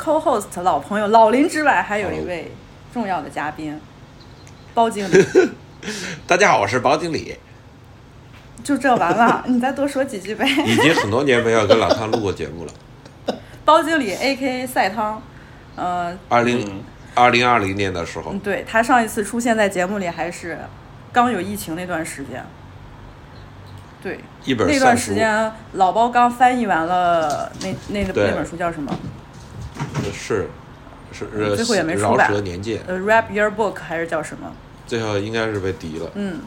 co-host 老朋友老林之外，还有一位重要的嘉宾，包经理。大家好，我是包经理，就这完了，你再多说几句呗。已经很多年没有跟老汤录过节目了。包经理 A.K. 赛汤，呃，二零二零二零年的时候嗯，，对他上一次出现在节目里还是刚有疫情那段时间。对，一本那段时间老包刚翻译完了那那个那本书叫什么？是是呃最后也没出版饶舌年鉴，呃，Rap Your Book 还是叫什么？最后应该是被敌了。嗯，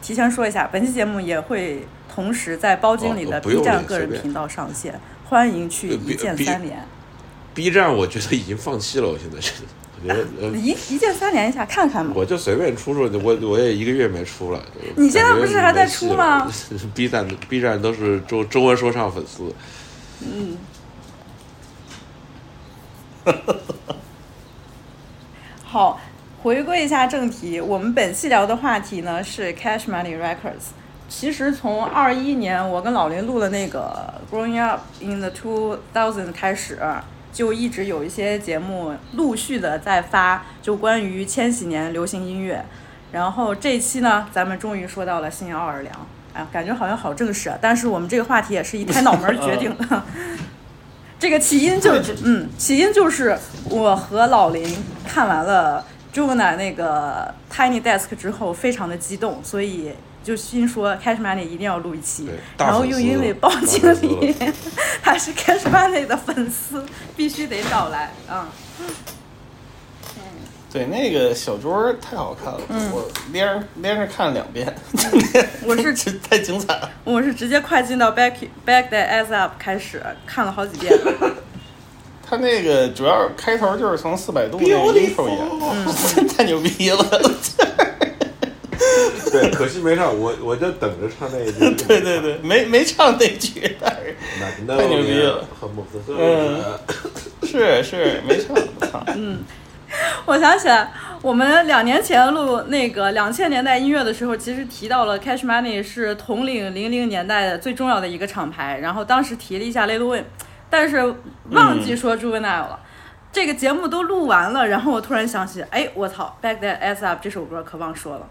提前说一下，本期节目也会同时在包经理的 B 站个人频道上线，欢迎去呃一键三连。B 站我觉得已经放弃了，我现在觉得，我觉得呃，一一键三连一下看看嘛。我就随便出出，我我也一个月没出了。你现在不是还在出吗？B 站 B 站都是中中文说唱粉丝，好，回归一下正题，我们本期聊的话题呢是 Cash Money Records。其实从二一年我跟老林录的那个 Growing Up in the Two Thousand 开始，就一直有一些节目陆续的在发，就关于千禧年流行音乐。然后这一期呢，咱们终于说到了新奥尔良，哎呀，感觉好像好正式啊！但是我们这个话题也是一拍脑门儿决定的。这个起因就是，嗯，起因就是我和老林看完了 Juna 那个 Tiny Desk 之后，非常的激动，所以就心说 Cash Money 一定要录一期。然后又因为了包大经理了他是 Cash Money 的粉丝，必须得找来啊、对，那个小桌儿太好看了，我连着连着看了两遍，我是直太精彩了。我是直接快进到 Back Back That Ass Up 开始看了好几遍。他那个主要开头就是从四百度那个 intro 演，太牛逼了。对，可惜没唱，我我就等着唱那一句。对对对，没没唱那句，但是那太牛逼了很莫斯科。嗯是是没唱，操，我想起来，我们两年前录那个两千年代音乐的时候，其实提到了 Cash Money 是统领零零年代的最重要的一个厂牌，然后当时提了一下 Lil Wayne，但是忘记说 Juvenile 了。这个节目都录完了，然后我突然想起，哎，我操，Back That Ass Up 这首歌可忘说了。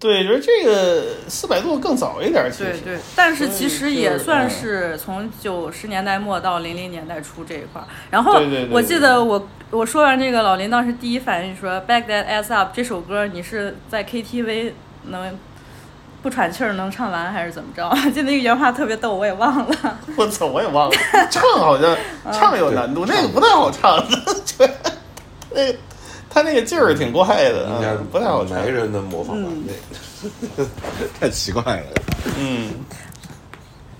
对，就是这个四百度更早一点，其实对对，但是其实也算是从九十年代末到零零年代初这一块儿。然后对对对我记得我我说完这个，老林当时第一反应说《Back That Ass Up》这首歌，你是在 KTV 能不喘气儿能唱完还是怎么着？就那个原话特别逗，我也忘了。我操，我也忘了，唱好像 唱有难度，那个不太好唱那个他那个劲儿挺怪的，应该嗯不太好唱没。人能模仿吧？那 太奇怪了。嗯，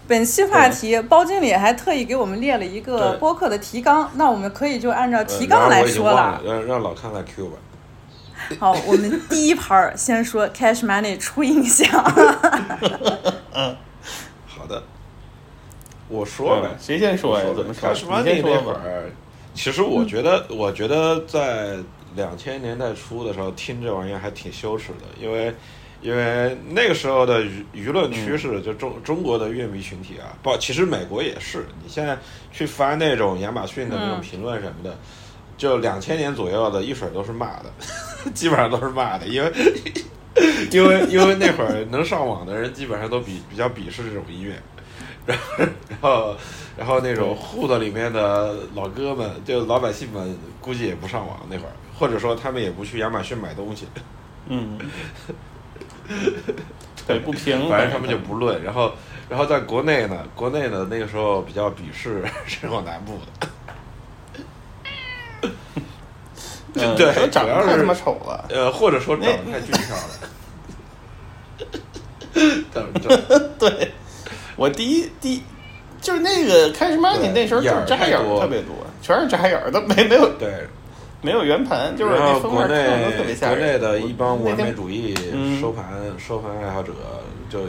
本期话题，包经理还特意给我们列了一个播客的提纲，那我们可以就按照提纲来说了。让让老康来 Q 吧。好，我们第一盘儿先说 Cash Money 初印象。嗯好的，我说呗嗯。谁先说呀？怎么说？Cash 你 Money。那会儿，其实我觉得，我觉得在两千年代初的时候听这玩意儿还挺羞耻的，因为因为那个时候的舆舆论趋势，就中中国的乐迷群体啊，不其实美国也是。你现在去翻那种亚马逊的那种评论什么的，就两千年左右的，一水都是骂的，基本上都是骂的，因为 因为因为那会儿能上网的人基本上都比比较鄙视这种音乐，然后然后然后那种户子里面的老哥们，就老百姓们，估计也不上网那会儿，或者说他们也不去亚马逊买东西。嗯，对，不平，反正他们就不论。然后，然后在国内呢，国内呢那个时候比较鄙视生活南部的，嗯对说长得太他妈丑了。呃，或者说长得太俊俏了。对，我第一第一就是那个开始 money 对那时候就是扎眼儿特别多，全是扎眼儿的，没没有对，没有圆盘，就是国内面看着特别吓国。内的一帮完美主义嗯收盘收盘爱好者，就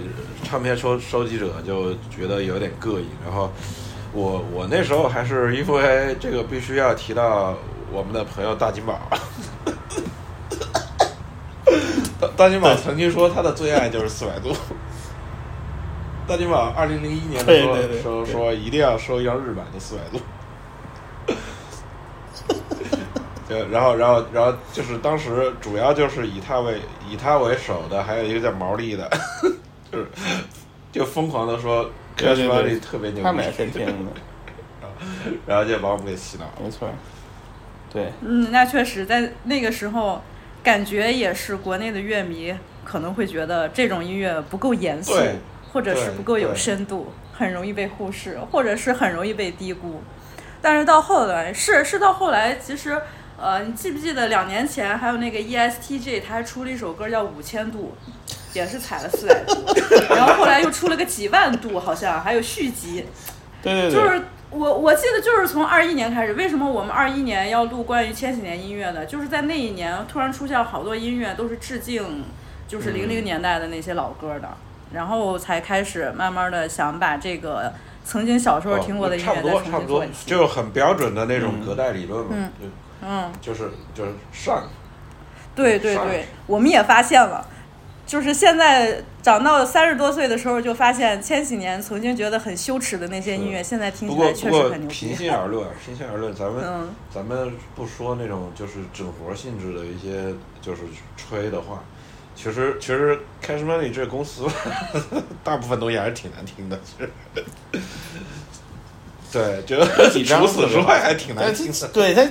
唱片收收集者就觉得有点膈应。然后我我那时候还是因为这个必须要提到我们的朋友大金宝。大 大金宝曾经说他的最爱就是四百度。大金宝二零零一年的时候说一定要收一张日版的四百度。对，然后，然后，然后就是当时主要就是以他为以他为首的，还有一个叫毛利的，就是就疯狂的说对对 Cash Money 特别牛逼，他们也是听的，然后就把我们给洗脑了。没错。对，嗯，那确实在那个时候，感觉也是国内的乐迷可能会觉得这种音乐不够严肃，或者是不够有深度，很容易被忽视，或者是很容易被低估。但是到后来，是是到后来，其实，呃，你记不记得两年前还有那个 E ESTJ，他还出了一首歌叫《五千度》，也是踩了四百度，然后后来又出了个几万度，好像还有续集。对对对，就是我我记得就是从二一年开始，为什么我们二一年要录关于千禧年音乐的？就是在那一年突然出现了好多音乐都是致敬，就是零零年代的那些老歌的，然后才开始慢慢的想把这个曾经小时候听过的音哦差不多，乐再重差不多新做一，期。就很标准的那种隔代理论嘛，嗯嗯，就就是就是上，对对对，我们也发现了。就是现在长到三十多岁的时候，就发现千禧年曾经觉得很羞耻的那些音乐，现在听起来确实过不过很牛逼平。心而论，平心而论，咱们、嗯咱们不说那种就是整活性质的一些就是吹的话，其实其实 Cash Money 这个公司 大部分东西还是挺难听的，其实。对，就除此之外还挺难听的。对他，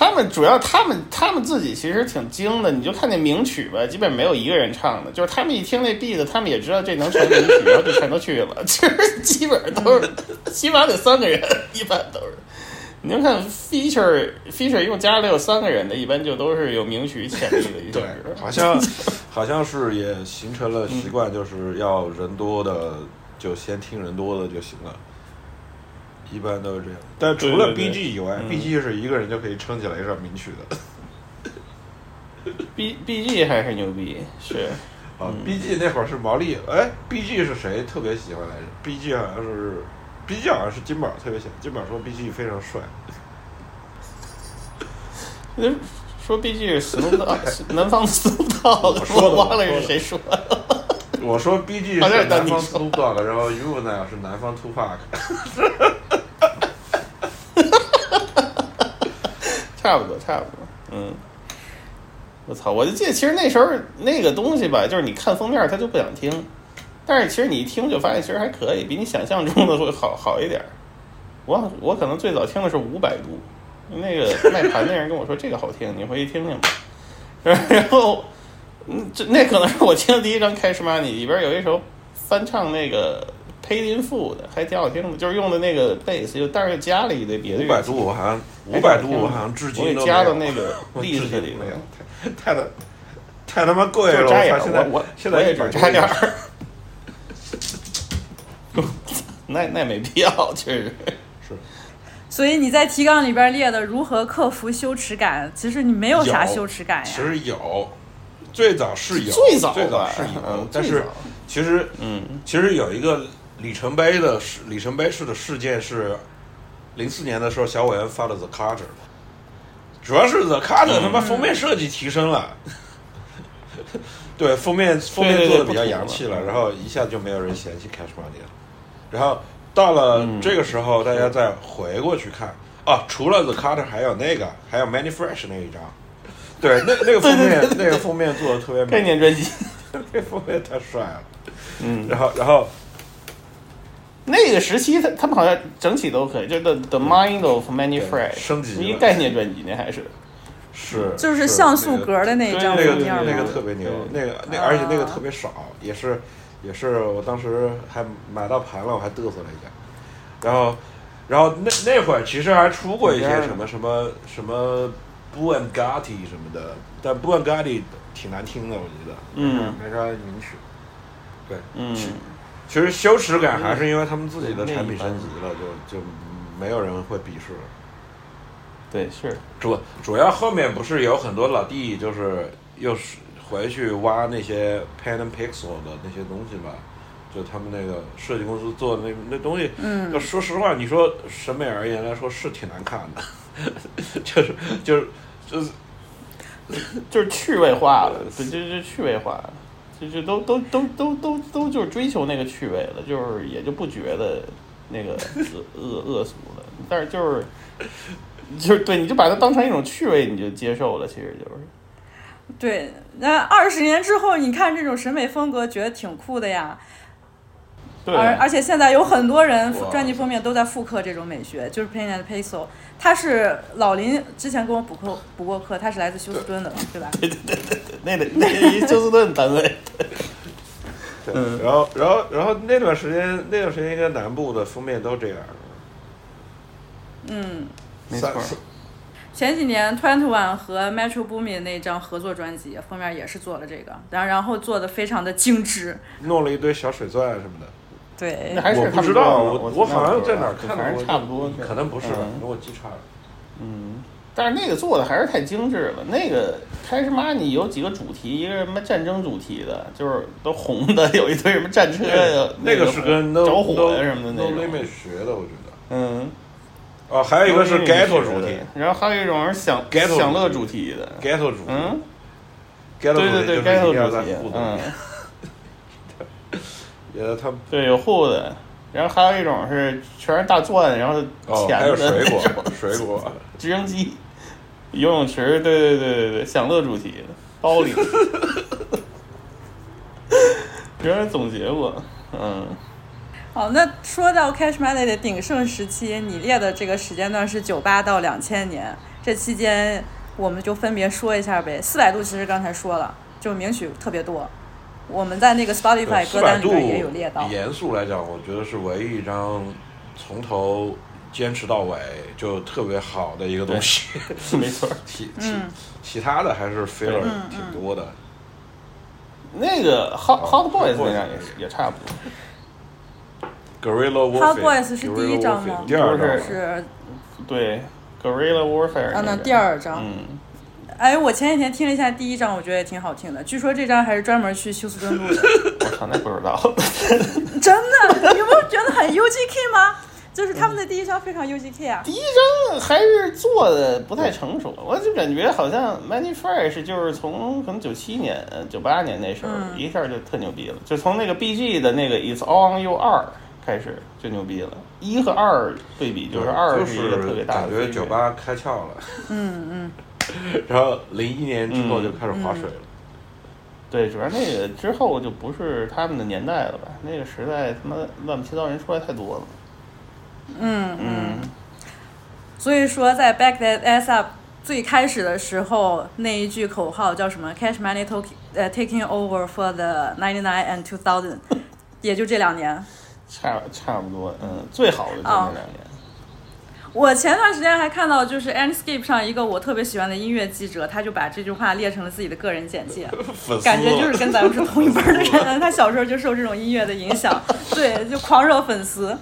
他们主要他们他们自己其实挺精的，你就看那名曲吧，基本没有一个人唱的，就是他们一听那 beat，他们也知道这能成名曲，然后就全都去了，其实基本上都是，起码得三个人，一般都是。你就看 feature feature 一共加了有三个人的，一般就都是有名曲潜力的一些对，。好像 好像是也形成了习惯，就是要人多的就先听人多的就行了。一般都是这样，但除了对对对 BG 以外嗯，BG 是一个人就可以撑起来一首名曲的。B B G 还是牛逼，是啊，BG 那会儿是毛利，哎，BG 是谁特别喜欢来着？BG 好像是，BG 好像是金宝特别喜欢，金宝说 BG 非常帅。嗯说 B G 是 Snoop Dogg，南方 Snoop Dogg，我说的我忘了是谁说的。我说 BG 是南方是当你说 Snoop Dogg，然后 Juvenile 是南方 Tupac。差不多，差不多，嗯。我操！我就记得，其实那时候那个东西吧，就是你看封面他就不想听，但是其实你一听就发现其实还可以，比你想象中的会好好一点儿。我我可能最早听的是五百度，那个 卖盘那人跟我说这个好听，你回去听听吧。然后，嗯，这那可能是我听的第一张《Cash Money》，里边有一首翻唱那个 Paid in Full 的，还挺好听的，就是用的那个贝斯，就但是又加了一堆别的五百乐器度我好像五百度我好像至今都没有加到那个我 例至今子里面。没有，太太太他妈贵了！扎眼，我现在我我现在我也只扎点儿，那那没必要，确实。所以你在提纲里边列的如何克服羞耻感，其实你没有啥羞耻感呀。其实有，最早是有，最早最早是有嗯，但是其实嗯，其实有一个里程碑的事，里程碑式的事件是零四年的时候，小伟恩发了 The Carter，主要是 The Carter 嗯他妈封面设计提升了。对，封面封面做的比较洋气了，嗯然后一下就没有人嫌弃 Cash Money 了。然后到了嗯这个时候，大家再回过去看啊，除了 The Carter，还有那个，还有 Manny Fresh 那一张。对，那那个封面，那个封面做的特别美，概念专辑，那个封面太帅了。嗯，然后，然后那个时期他他们好像整体都可以，就是 The The Mind of Many 对 Fresh 升级一概念专辑那还是，是就是像素格的那一张那个那个？特别牛，那个那啊而且那个特别少，也是也是我当时还买到盘了，我还嘚瑟了一下。然后然后那那会儿其实还出过一些什么什么什么 b u and Gotti 什么的，但 b u and Gotti 挺难听的，我觉得，嗯。没啥名曲。对，嗯，其实羞耻感还是因为他们自己的产品升级了，就就没有人会鄙视了。对是，主主要后面不是有很多老弟，就是又是回去挖那些 Pen and Pixel 的那些东西嘛，就他们那个设计公司做的那那东西，嗯。就说实话，你说审美而言来说是挺难看的，就是就是就是就是趣味化了，对，就就趣味化了，就就都都都都都都就是追求那个趣味了，就是也就不觉得那个 恶恶恶俗了，但是就是就是对，你就把它当成一种趣味，你就接受了，其实就是。对，那二十年之后，你看这种审美风格，觉得挺酷的呀。对，而而且现在有很多人专辑封面都在复刻这种美学，就是 Paint and Pencil。他是老林之前跟我补课补过课，他是来自休斯顿的，对吧？那得那那一休斯顿单位，对嗯然后然后然后那段时间那段时间应该南部的封面都这样，嗯，没错三前几年 Twenty One 和 Metro Boomin 那张合作专辑封面也是做了这个，然后然后做的非常的精致。弄了一堆小水钻什么的。对那，还是我不知道，差不多我我好像在哪儿看到反过，正差不多，可能不是吧？嗯如果记差了。嗯，但是那个做的还是太精致了。那个开始 money 有几个主题，一个什么战争主题的，就是都红的，有一堆什么战车呀，那个是跟着火呀什么的那种。Limit 学的，我觉得。嗯，哦，还有一个是 Ghetto 主题然后还有一种是享 Ghetto 享乐主题的。，Ghetto 主题嗯，，Ghetto 对对对主题就是一，ghetto 定要在主题，嗯里，觉得他对，有护的。然后还有一种是全是大钻，然后哦，钱还有水果，水果，直升机、游泳池，对对对对对，享乐主题的包里，别人总结过，嗯，好，那说到 Cash Money 的鼎盛时期，你列的这个时间段是九八到两千年，这期间我们就分别说一下呗。四百度其实刚才说了，就名曲特别多，我们在那个 Spotify 歌单里面也有列到。严肃来讲，我觉得是唯一一张从头坚持到尾就特别好的一个东西。没错。其其嗯其他的还是 filler 嗯挺多的。那个 Hot Hot Boys 那张也是也差不多，Gorilla Hot Warfare Boys 是第一张吗第二张是是对，Guerrilla Warfare 啊，那第二张。嗯，哎，我前几天听了一下第一张，我觉得也挺好听的。据说这张还是专门去休斯顿录的。我操，那不知道，真的，有没有觉得很 UGK 吗？就是他们的第一张非常 UGK 啊。第一张还是做的不太成熟，我就感觉好像 Many Fresh 就是从可能九七年、九八年那时候、嗯一下就特牛逼了，就从那个 BG 的那个 It's All on You 二开始就牛逼了，一和二对比就是二是一个特别大的感觉酒吧开窍了，嗯嗯，然后零一年之后就开始划水了。对，主要那个之后就不是他们的年代了吧？那个时代他妈乱七八糟人出来太多了。嗯嗯，所以说，在 Back That Ass Up 最开始的时候，那一句口号叫什么？Cash Money Talk 呃 Taking Over for the ninety nine and two thousand，也就这两年。差差不多，嗯，最好的就那哦两年。我前段时间还看到，就是 Andscape 上一个我特别喜欢的音乐记者，他就把这句话列成了自己的个人简介。粉丝感觉就是跟咱们是同一辈儿的人，他小时候就受这种音乐的影响，对，就狂热粉丝。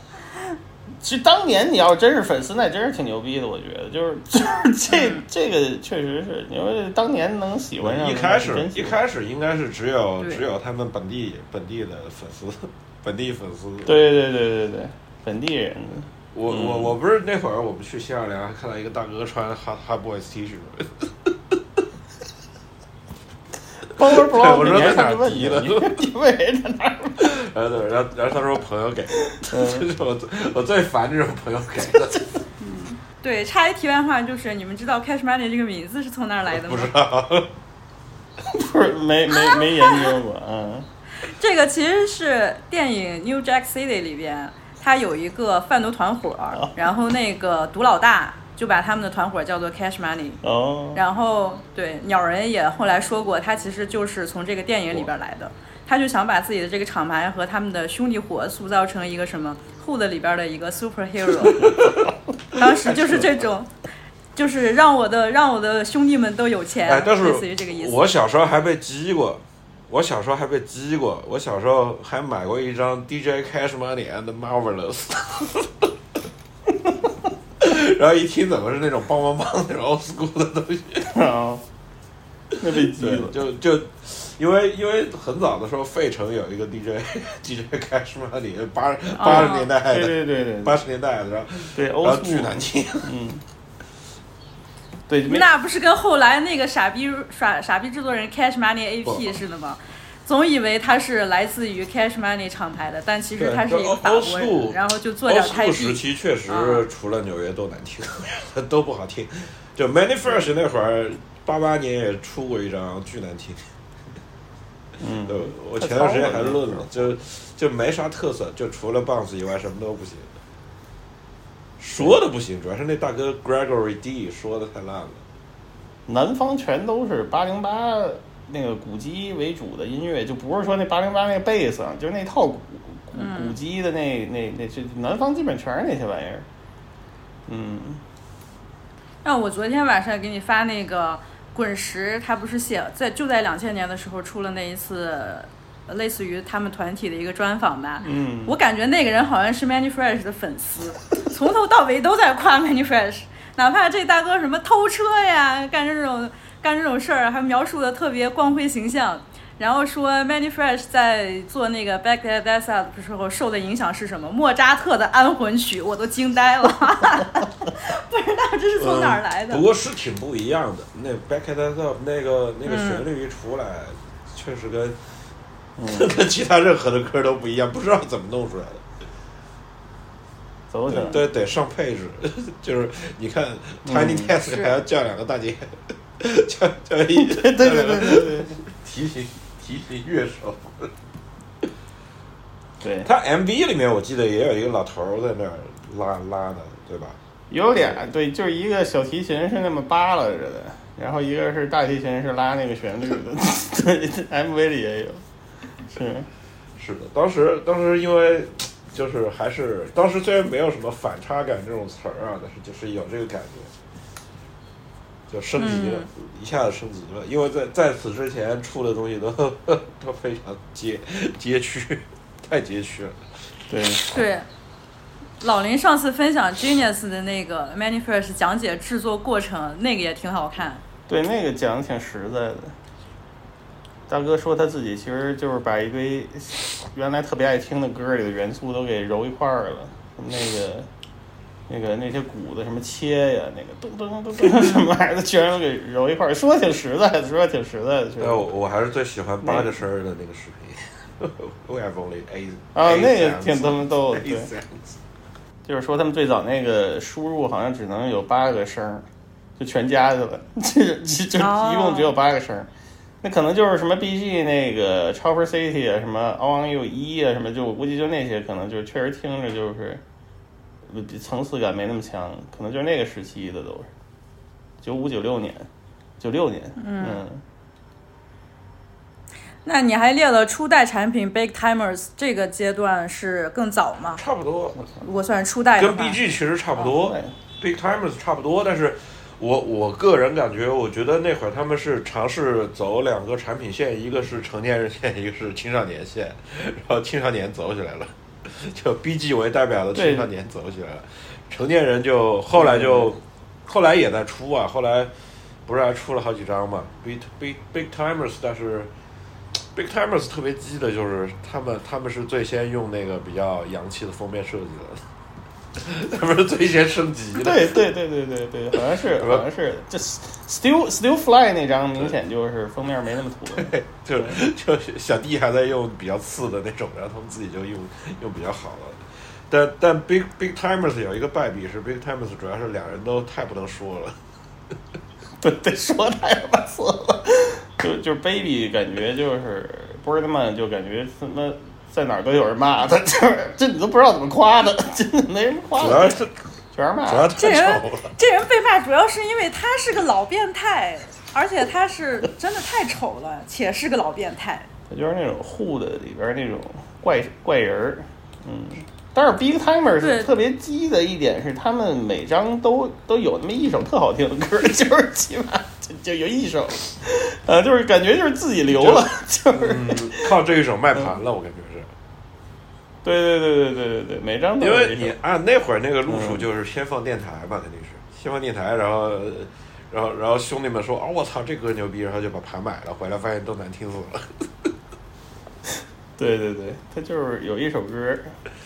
其实当年你要真是粉丝，那真是挺牛逼的，我觉得，就是就是这这个确实是，因为当年能喜欢上，一开始一开始应该是只有只有他们本地本地的粉丝，本地粉丝。对对对对对，本地人，我嗯。我我不是那会儿我们去新奥尔良还看到一个大哥穿 Hot Hot Boys T 恤，Power Block，我说在哪儿问提的你你问人在哪儿？然后对，然后然后他说 朋友给的，嗯。这是我最我最烦这种朋友给的，对，插一题外话，就是你们知道 Cash Money 这个名字是从哪儿来的吗？不知道。不是没没没研究过，嗯。这个其实是电影《New Jack City》里边，它有一个贩毒团伙，然后那个毒老大就把他们的团伙叫做 Cash Money。哦，然后对鸟人也后来说过，他其实就是从这个电影里边来的，他就想把自己的这个厂牌和他们的兄弟伙塑造成一个什么 Hood 里边的一个 superhero，当时就是这种，就是让我的让我的兄弟们都有钱，哎，但是类似于这个意思。我小时候还被激过，我小时候还被激过，我小时候还买过一张 DJ Cash Money and Marvelous，然后一听怎么是那种梆梆梆那种 old school 的东西，啊，那被激了，，就就因为因为很早的时候，费城有一个 DJ DJ Cash Money，八八十年代的，对对对八十年代的，然后对，然后欧巨难听，嗯，对，没那不是跟后来那个傻逼傻傻逼制作人 Cash Money AP 似的吗？总以为他是来自于 Cash Money 厂牌的，但其实他是一个法国人，然后就做点太 school 时。期确实啊除了纽约都难听，都不好听。就 Many Fresh 那会儿，八八年也出过一张巨难听。嗯，我前段时间还论了，就就没啥特色，就除了 Bounce 以外什么都不行。说的不行，主要是那大哥 Gregory D 说的太烂了。南方全都是八零八那个鼓机为主的音乐，就不是说那八零八那个贝斯，啊，就是那套鼓鼓嗯鼓机的那那那这南方基本全是那些玩意儿。嗯，那我昨天晚上给你发那个滚石，他不是写在就在两千年的时候出了那一次，呃类似于他们团体的一个专访吧。嗯我感觉那个人好像是 Many Fresh 的粉丝，从头到尾都在夸 Many Fresh，哪怕这大哥什么偷车呀，干这种干这种事儿，还描述的特别光辉形象。然后说 Many Fresh 在做那个 Back That Ass Up 的时候受的影响是什么？莫扎特的安魂曲，我都惊呆了，不知道这是从哪儿来的。不过是挺不一样的。那 Back at That Up 那个那个旋律一出来，确实跟、跟其他任何的歌都不一样，不知道怎么弄出来的。走起来。对，得上配置，就是你看 Tiny Desk 是还要叫两个大姐，叫叫一对对对对 提琴提琴乐手。对，他 MV 里面我记得也有一个老头儿在那儿拉拉的，对吧？有俩对，就是一个小提琴是那么扒拉着的，然后一个是大提琴是拉那个旋律的，对，MV 里也有，是，是的，当时当时因为就是还是当时虽然没有什么反差感这种词儿啊，但是就是有这个感觉，就升级了，一下子升级了。因为在在此之前出的东西都 都非常街街区，太街区了。对，对，老林上次分享 Genius 的那个 Many Fresh 讲解制作过程，那个也挺好看。对，那个讲的挺实在的。大哥说他自己其实就是把一堆原来特别爱听的歌里的元素都给揉一块儿了，那个。那个那些鼓的什么切呀，那个咚咚咚咚什么玩意儿的，居然都给揉一块儿，说挺实在的，说挺实在的。确实呃，我我还是最喜欢八个声儿的那个视频。We have only eight 啊那个挺他妈逗的对就是说他们最早那个输入好像只能有八个声儿，就全加去了，这这就哦一共只有八个声儿。那可能就是什么 BG 那个 Chopper City 啊，什么 All on You 一啊，什么就我估计就那些可能就是确实听着就是呃层次感没那么强，可能就是那个时期的都是九五九六年，九六年，嗯那你还列了初代产品 Big Timers 这个阶段是更早吗？差不多，如果算是初代的跟，BG 其实差不多。对 Big Timers 差不多，但是我我个人感觉，我觉得那会儿他们是尝试走两个产品线，一个是成年人线，一个是青少年线，然后青少年走起来了，就 BG 为代表的青少年走起来了，成年人就后来就、后来也在出啊，后来不是还出了好几张嘛，Big Big Big Timers，但是 Big Timers 特别鸡的就是他们他们是最先用那个比较洋气的封面设计的。他不是最先升级的。对对对对对对，好像是 好像是这 Still Still Fly 那张明显就是封面没那么土。就就小弟还在用比较次的那种，然后他们自己就用用比较好了。但但 Big Big Timers 有一个败笔是 Big Timers 主要是两人都太不能说了。对对，说太他妈次了。就就是 Baby 感觉就是 Birdman 就感觉他妈在哪儿都有人骂他，这这你都不知道怎么夸他，真的没人夸他，主要是全是骂。主要太这人丑了。这人被骂主要是因为他是个老变态，而且他是 真的太丑了，且是个老变态。他就是那种护的里边那种怪怪人儿，嗯。但是 Big Timer 是特别鸡的一点是，他们每张都都有那么一首特好听的歌，就是起码就 就有一首，呃，就是感觉就是自己留了，就是嗯，靠这一手卖盘了，我感觉是。对对对对对对对，每张都因有一首为你按那会儿那个路数嗯就是先放电台嘛，肯定是先放电台，然后然后然后兄弟们说哦我操这歌牛逼，然后就把盘买了，回来发现都难听死了。对对对，他就是有一首歌，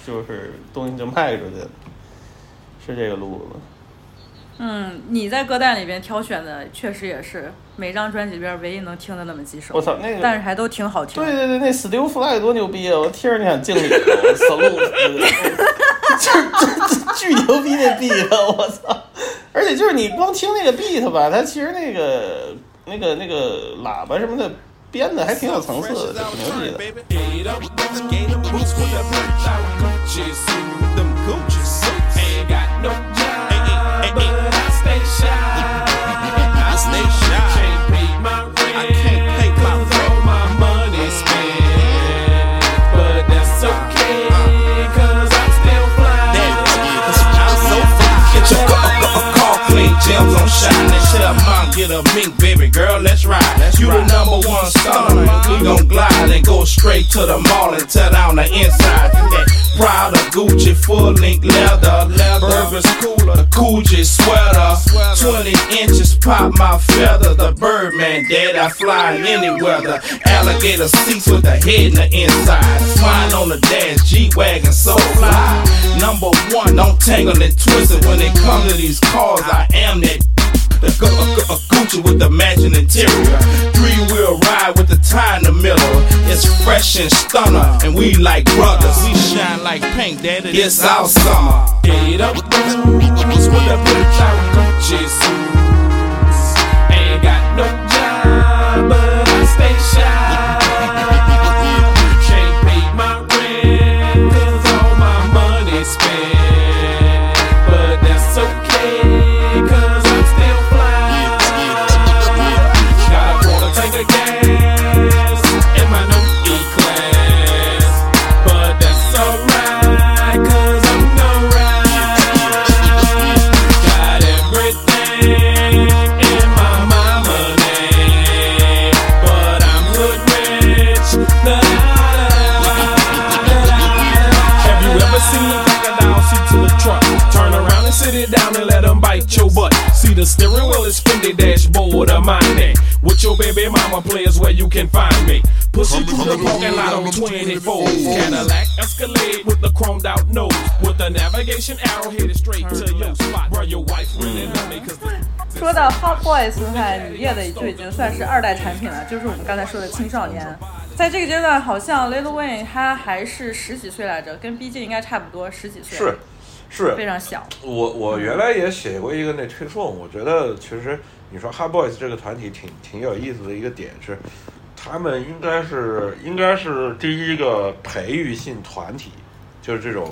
就是东西就卖出去了，是这个路子。嗯，你在歌单里边挑选的确实也是每张专辑里边唯一能听的那么几首。我操那个但是还都挺好听。对对对，那 Still Fly 多牛逼啊！我听着就想敬礼，salute，就是这巨牛逼那 beat，我操！而且就是你光听那个 beat 吧，它其实那个那个那个喇叭什么的编的还挺有层次的，挺牛逼的。Get a mink, baby girl, let's ride. you the number one stunner. We gon' glide and go straight to the mall and tear down the inside. That Prada, Gucci, full length leather. Burberry's cooler, Coogee sweater. 20 inches pop my feather. The Birdman, dead, I fly in any weather. Alligator seats with the head in the inside. Flying on the dash, G-Wagon, so fly. Number one, don't tangle and twist it. When it comes to these cars, I am that a, gu- a, a Gucci with the matching interior. Three wheel ride with the tie in the middle. It's fresh and stunner, and we like brothers. We shine like pink, daddy. It's our summer. Get up, with a bitch out the steering wheel is Fendi dashboard of mine. With your baby mama players where you can find me. Push it through the parking lot on 24. Cadillac Escalade with the chromed out nose. With the navigation arrow headed straight to your spot. Bro, your wife really love me cause the 说到 Hot Boys 的话，雨夜的就已经算是二代产品了，就是我们刚才说的青少年。在这个阶段，好像 Lil Wayne 他还是十几岁来着，跟 B G 应该差不多，十几岁，是 是，非常小。我我原来也写过一个那推送，我觉得其实你说 Hard Boys 这个团体挺挺有意思的一个点是，他们应该是应该是第一个培育性团体，就是这种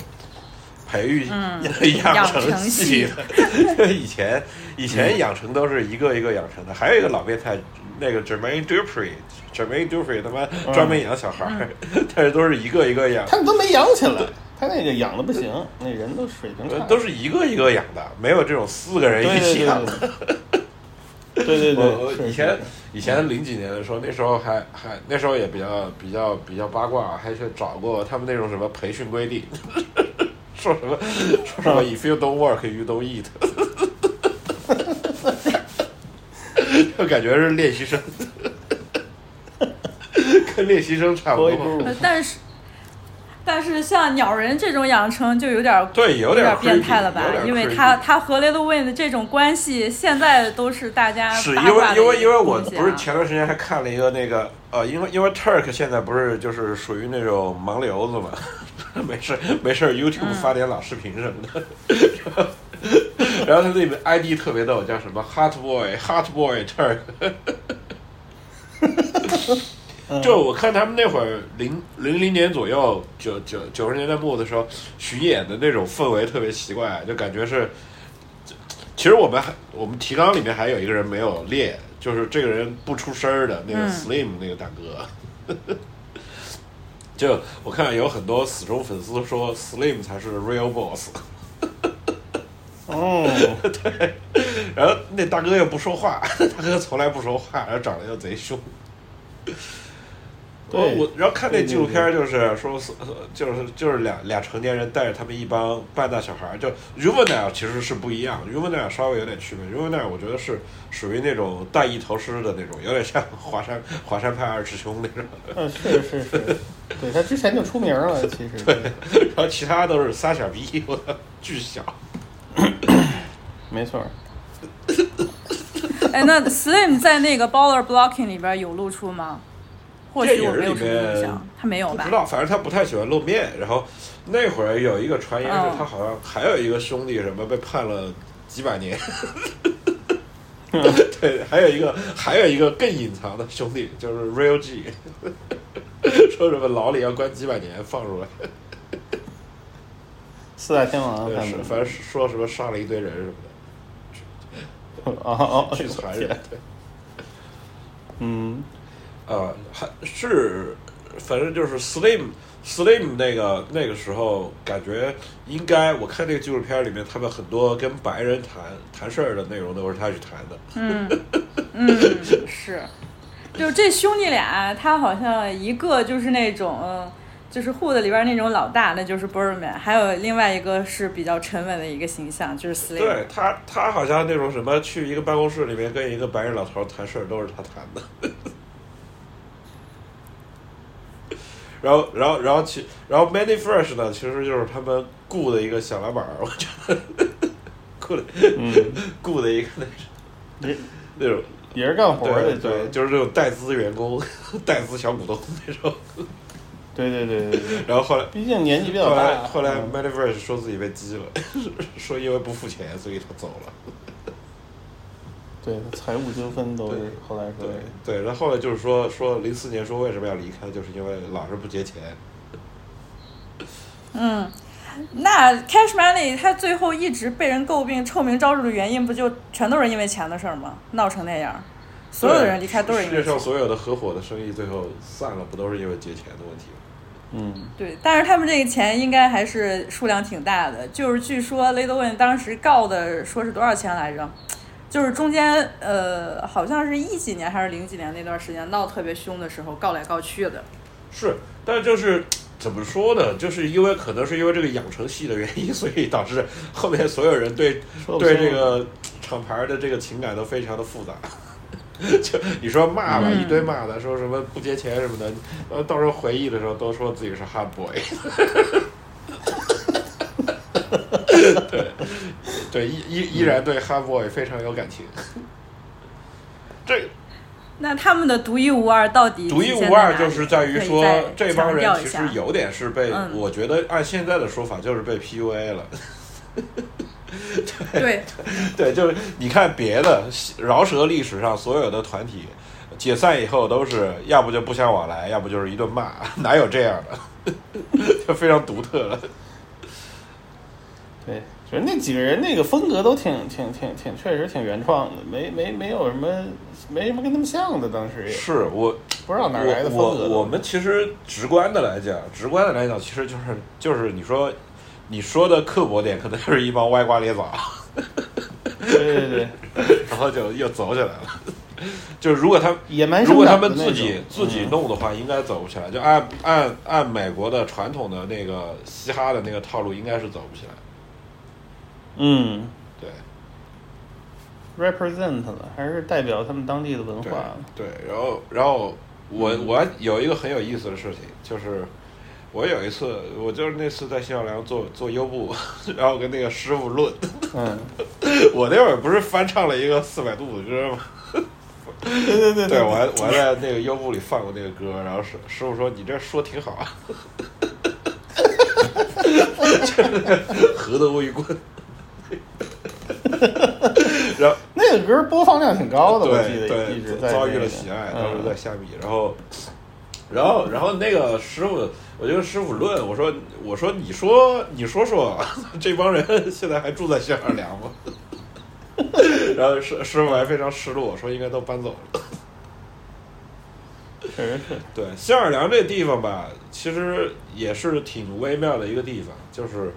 培育、嗯 养养成成系的。以前以前养成都是一个一个养成的，还有一个老变态，那个 Jermaine Dupri，Jermaine Dupri 他妈专门养小孩儿，但是都是一个一个养。他们都没养起来，他那个养的不行，那人都水平差，呃都是一个一个养的，没有这种四个人一起养的。对对对 以前以前零几年的时候，那时候还还那时候也比较比较比较八卦，还去找过他们那种什么培训规定，说什么说什么 if you don't work you don't eat，就感觉是练习生，跟练习生差不多但是但是像鸟人这种养成就有点儿对，有点儿变态了吧？因为他他和 Lil Wayne 的这种关系，现在都是大家是因为因为因为我不是前段时间还看了一个那个呃，因为因为 Turk 现在不是就是属于那种盲流子嘛，没事没事 YouTube 发点老视频什么的，然后他那个 ID 特别逗，叫什么？Hot Boy Hot Boy Turk。就我看他们那会儿零零零年左右，九九九十年代末的时候巡演的那种氛围特别奇怪，就感觉是其实我们还我们提纲里面还有一个人没有列，就是这个人不出声儿的那个嗯。Slim 那个大哥。就我看有很多死忠粉丝说 Slim 才是 real boss，哦，对。然后那大哥又不说话，大哥从来不说话，然后长得又贼凶。我对我然后看那纪录片儿就是说是就是就是俩俩成年人带着他们一帮半大小孩儿，就 juvenile 其实是不一样，juvenile 稍微有点区别，juvenile 我觉得是属于那种大意头师的那种，有点像 华山华山派二师兄那种，嗯，是是是，对他之前就出名了，其实对，然后其他都是仨小逼，我操，巨小。没错。哎，那 Slim 在那个 Baller Blocking 里边有露出吗？或许我没有什么印电影里面象，他没有吧不知？道，反正他不太喜欢露面。然后那会儿有一个传言是嗯他好像还有一个兄弟什么被判了几百年。对，还有一个还有一个更隐藏的兄弟，就是 Real G，说什么牢里要关几百年放出来，四大天王，对是反正是说什么杀了一堆人什么的，哦哦，巨残忍。对，嗯，呃，还是反正就是 Slim Slim 那个那个时候，感觉应该我看那个纪录片里面，他们很多跟白人谈谈事儿的内容都是他去谈的。嗯嗯，是，就这兄弟俩，他好像一个就是那种。呃就是 Hood 里边那种老大，那就是 Birdman，还有另外一个是比较沉稳的一个形象，就是 Slim。对他，他好像那种什么去一个办公室里面跟一个白人老头谈事儿，都是他谈的。然后，然后，然后其，然后 Manny Fresh 呢，其实就是他们雇的一个小老板儿，我觉得雇的嗯，雇的一个那种那种也是干活的，对对，就是这种带资员工、带资小股东那种。对对对对对，然后后来，毕竟年纪比较后来大，后来嗯 m a n i v e r s 说自己被激了，说因为不付钱，所以他走了。对财务纠纷都是后来说对，对，然后后来就是说说零四年说为什么要离开，就是因为老是不结钱。嗯，那 Cash Money 他最后一直被人诟病、臭名昭著的原因，不就全都是因为钱的事儿吗？闹成那样，所有的人离开都是世界上。所有的合伙的生意最后散了，不都是因为结钱的问题吗？嗯，对，但是他们这个钱应该还是数量挺大的。就是据说 Lil Wayne 当时告的说是多少钱来着？就是中间呃，好像是一几年还是零几年那段时间闹特别凶的时候，告来告去的。是，但就是怎么说呢？就是因为可能是因为这个养成系的原因，所以导致后面所有人对对这个厂牌的这个情感都非常的复杂。就你说骂吧，嗯一堆骂的，说什么不接钱什么的，呃，到时候回忆的时候都说自己是 hard boy。对，对，依依依然对 hard boy 非常有感情。这那他们的独一无二到底独一无二就是在于说这帮人其实有点是被，嗯我觉得按现在的说法就是被 PUA 了。对，对，就是你看别的饶舌历史上所有的团体解散以后都是要不就不相往来，要不就是一顿骂，哪有这样的？就非常独特了。对，就是那几个人那个风格都挺挺挺挺，确实挺原创的，没没没有什么没什么跟他们像的，当时也是我不知道哪儿来的风格都。我我们其实直观的来讲，直观的来讲，其实就是就是你说你说的刻薄点，可能就是一帮歪瓜裂枣。对对对，然后就又走起来了。就是如果他野蛮如果他们自己自己嗯弄的话，应该走不起来。就按按按美国的传统的那个嘻哈的那个套路，应该是走不起来。嗯对 represent 了，还是代表他们当地的文对化。对，然后然后我我有一个很有意思的事情，就是我有一次，我就是那次在新奥良做做优步，然后跟那个师傅论，嗯，我那会儿不是翻唱了一个四百度的歌吗？对对 对对，我还我还在那个优步里放过那个歌，然后师师傅说你这说挺好啊，就是何德为棍。然后那个歌播放量挺高的，我记对得一直对，遭遇了喜爱，当时嗯在虾米，然后，然后然后那个师傅，我就跟师傅论，我说我说你说你说说，这帮人现在还住在新奥尔良吗？然后师师傅还非常失落，说应该都搬走了。确实是，对，新奥尔良这地方吧，其实也是挺微妙的一个地方，就是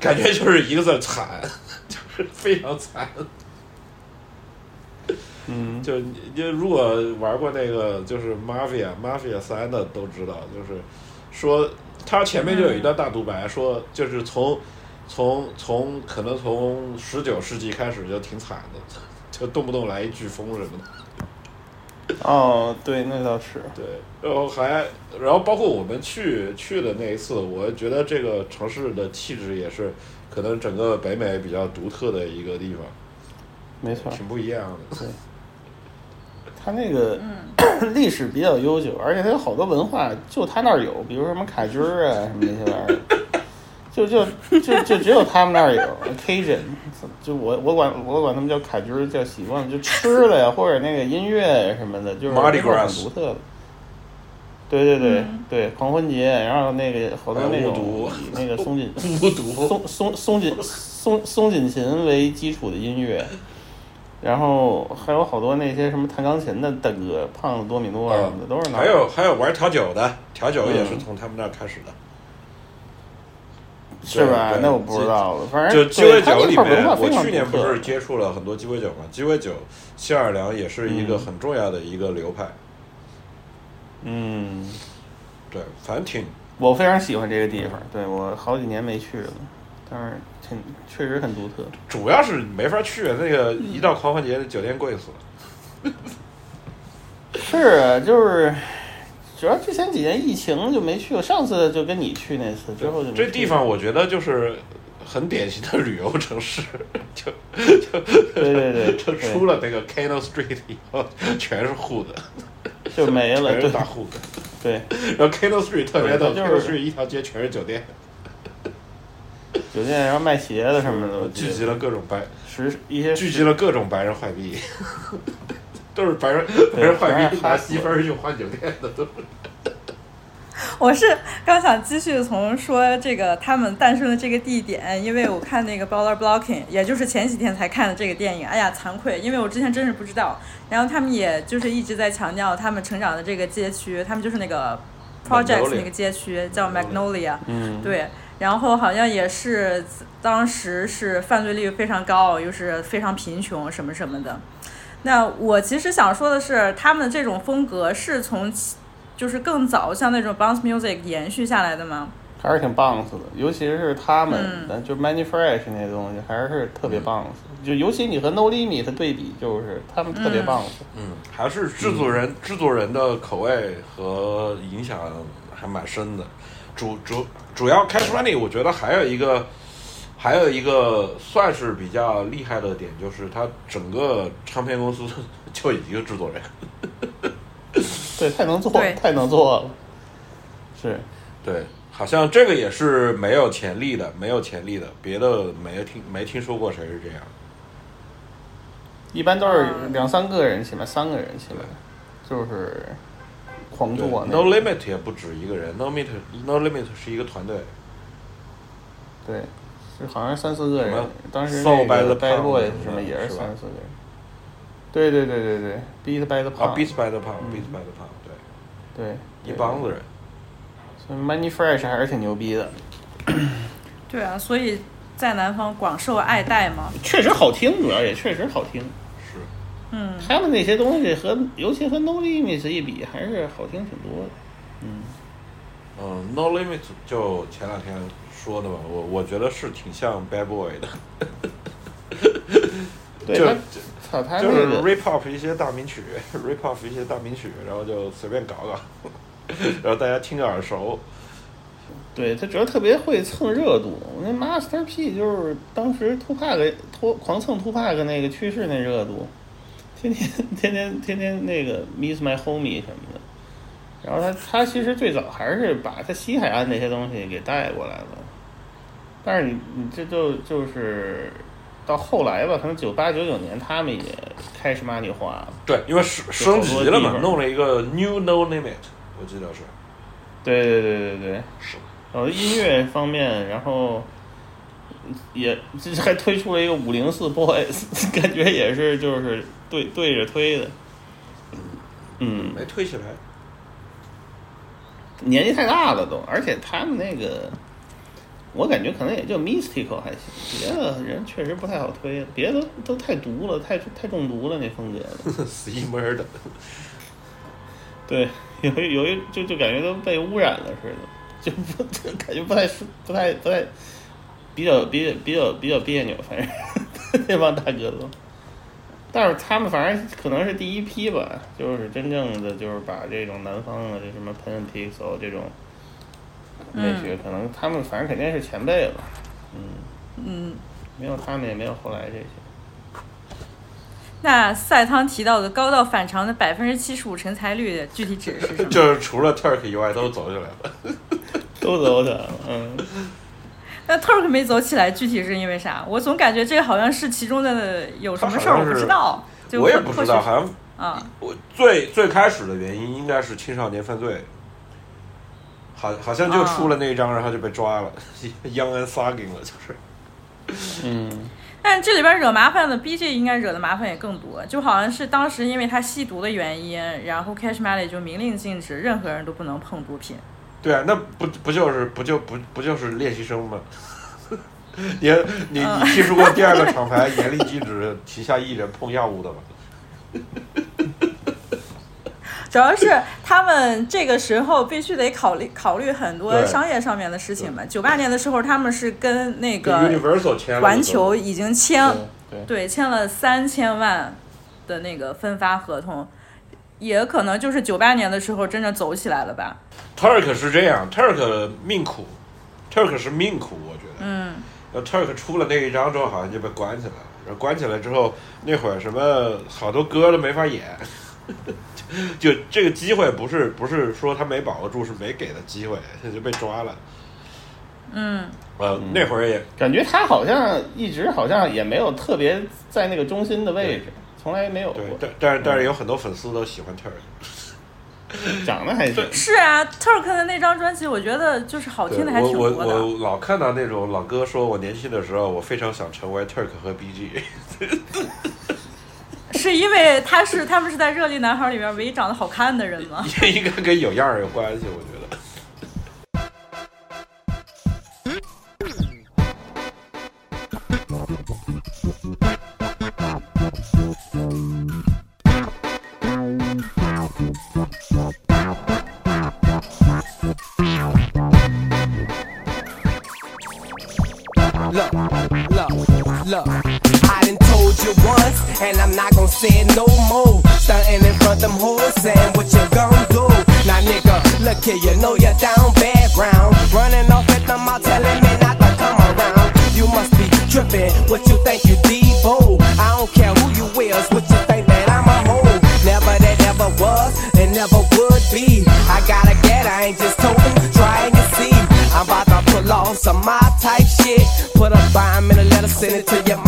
感觉就是一个字儿惨，就 是非常惨。嗯，就你就如果玩过那个就是 Mafia Mafia 三的都知道，就是说他前面就有一段大独白，说就是从从从可能从十九世纪开始就挺惨的，就动不动来一飓风什么的。哦，对，那倒是，对，然后还然后包括我们去去的那一次，我觉得这个城市的气质也是可能整个北美比较独特的一个地方，没错。挺不一样的。对它那个 历史比较悠久，而且它有好多文化就它那儿有，比如什么卡军儿啊什么那些玩意儿，就就就就只有他们那儿有 Cajun，就我我管我管他们叫卡军儿，叫习惯了，就吃的呀或者那个音乐什么的，就是很独特的。对对对、嗯。对，狂欢节，然后那个好多那种那个松紧 松松松紧松松紧琴为基础的音乐，然后还有好多那些什么弹钢琴的大哥，胖子多米诺什么的，都是那还有还有玩调酒的，调酒也是嗯从他们那儿开始的。是吧？那我不知道了，反正就鸡尾酒里面我去年不是接触了很多鸡尾酒嘛？鸡尾酒，新奥尔良也是一个嗯。很重要的一个流派。嗯，对，反正挺我非常喜欢这个地方，对我好几年没去了，但是挺确实很独特。主要是没法去，那个一到狂欢节，酒店贵死了。是啊，就是主要之前几年疫情就没去过，上次就跟你去那次之后就没去这地方我觉得就是很典型的旅游城市，就 就对对对就对出了那个 Cano Street 以后，全是户的，就没了，全对是大户子。对，然后 Cano Street 特别逗对它，Cano 就是 Street 一条街全是酒店，酒店然后卖鞋的什么的，聚集了各种白，时一些聚集了各种白人坏币，都是白人白人坏币拿积分去换酒店的，都是。我是刚想继续从说这个他们诞生的这个地点，因为我看那个 Baller Blocking，也就是前几天才看的这个电影，哎呀惭愧，因为我之前真是不知道。然后他们也就是一直在强调他们成长的这个街区，他们就是那个 Projects 那个街区叫 Magnolia，嗯，对，然后好像也是当时是犯罪率非常高，又是非常贫穷什么什么的。那我其实想说的是，他们这种风格是从其就是更早像那种 bounce music 延续下来的吗？还是挺 bounce 的，尤其是他们就 Many Fresh 那些东西，还是特别 bounce。就尤其你和 No Limit 对比，就是他们特别嗯 bounce。嗯，还是制作人、制作人的口味和影响还蛮深的。主主主要 Cash Money，我觉得还有一个还有一个算是比较厉害的点，就是他整个唱片公司 就一个制作人。对，太能做对，太能做了。是，对，好像这个也是没有潜力的，没有潜力的，别的没听没听说过谁是这样。一般都是嗯两三个人起来，三个人起来，就是狂对做那 No。Limit 也不止一个人，No Limit No Limit 是一个团队。对，是好像是三四个人。当时那 by 个 the Bad Boy 什么什么也是三四个人。对对对对对，Beat by the 啊 Pound。，Beats by the Pound，Beats by the Pound，对，对，一帮子人。所以 Money Fresh 还是挺牛逼的，对啊，所以在南方广受爱戴嘛。确实好听，主要也确实好听。是，嗯，他们那些东西和尤其和 No Limit 一比，还是好听挺多的。嗯，嗯，No Limit 就前两天说的嘛，我我觉得是挺像 Bad Boy 的，就对他，操他就是那个 rap off 一些大名曲，rap off 一些大名曲，然后就随便搞搞，然后大家听个耳熟，对他主要特别会蹭热度。那 Master P 就是当时 Tupac 拖狂蹭 Tupac 那个趋势那热度，天天天天天天那个 Miss My Homie 什么的。然后他他其实最早还是把他西海岸那些东西给带过来了，但是你你这就就是到后来吧，可能九八九九年他们也开始 money 化了。对，因为升有升级了嘛，弄了一个 New No Limit，我记得是对对对对对。是。然后音乐方面，然后也这还推出了一个五零四 boys，感觉也是就是对对着推的。嗯，没推起来。年纪太大了都，而且他们那个，我感觉可能也就 Mystical 还行，别的人确实不太好推，别的都都太毒了，太太中毒了那风格的。死一门儿的，对，有一有一就就感觉都被污染了似的，就不就感觉不太舒不太不太比较比较比较比较别扭，反正 那帮大哥都。但是他们反正可能是第一批吧，就是真正的就是把这种南方的这什么 Pen Pixel 这种美学，可能他们反正肯定是前辈了，嗯嗯，没有他们也没有后来这些。那赛汤提到的高到反常的百分之七十五成才率，具体指的是什么？就是除了 Turk 以外都走起来了。都走起来了，嗯，那 Turk 没走起来，具体是因为啥？我总感觉这个好像是其中的有什么事儿，我不知道。就我也不知道，好像啊，我最最开始的原因应该是青少年犯罪，好好像就出了那一张，然后就被抓了，Young and Thugging 了，就是。嗯，但这里边惹麻烦的 BJ 应该惹的麻烦也更多，就好像是当时因为他吸毒的原因，然后 Cash Money 就明令禁止任何人都不能碰毒品。对啊，那不不就是不就不不就是练习生吗？你你你听说过第二个厂牌严厉禁止旗下艺人碰药物的吗？主要是他们这个时候必须得考虑考虑很多商业上面的事情嘛。九八年的时候，他们是跟那个环球已经签对签了三千万的那个分发合同，也可能就是九八年的时候真正走起来了吧。Turk 是这样，Turk 命苦，Turk 是命苦，我觉得。嗯，那 Turk 出了那一张之后，好像就被关起来了。然后关起来之后，那会儿什么好多歌都没法演，就这个机会不是不是说他没把握住，是没给的机会，他就被抓了。嗯，呃，那会儿也感觉他好像一直好像也没有特别在那个中心的位置，从来没有过对，，但但是但是有很多粉丝都喜欢 Turk。长得还行。是啊，Turk 的那张专辑，我觉得就是好听的还我我挺多的。我老看到那种老哥说，我年轻的时候，我非常想成为 Turk 和 BG。是因为他是他们是在热力男孩里面唯一长得好看的人吗？也应该跟有样儿有关系，我觉得。Look, look, look. Done told you once, and I'm not gonna say it no more. Stunting in front them hoes, saying what you gon' do. Now, nigga, look here, you know you're down bad ground. Running off at them out, telling me not to come around. You must be tripping, what you think you Devo? I don't care who you is, what you think that I'm a hoe. Never that ever was, and never would be. I gotta get, I ain't just toting, trying to see. I'm about to pull off some my type shit. Put a rhyme in a letter, send it to your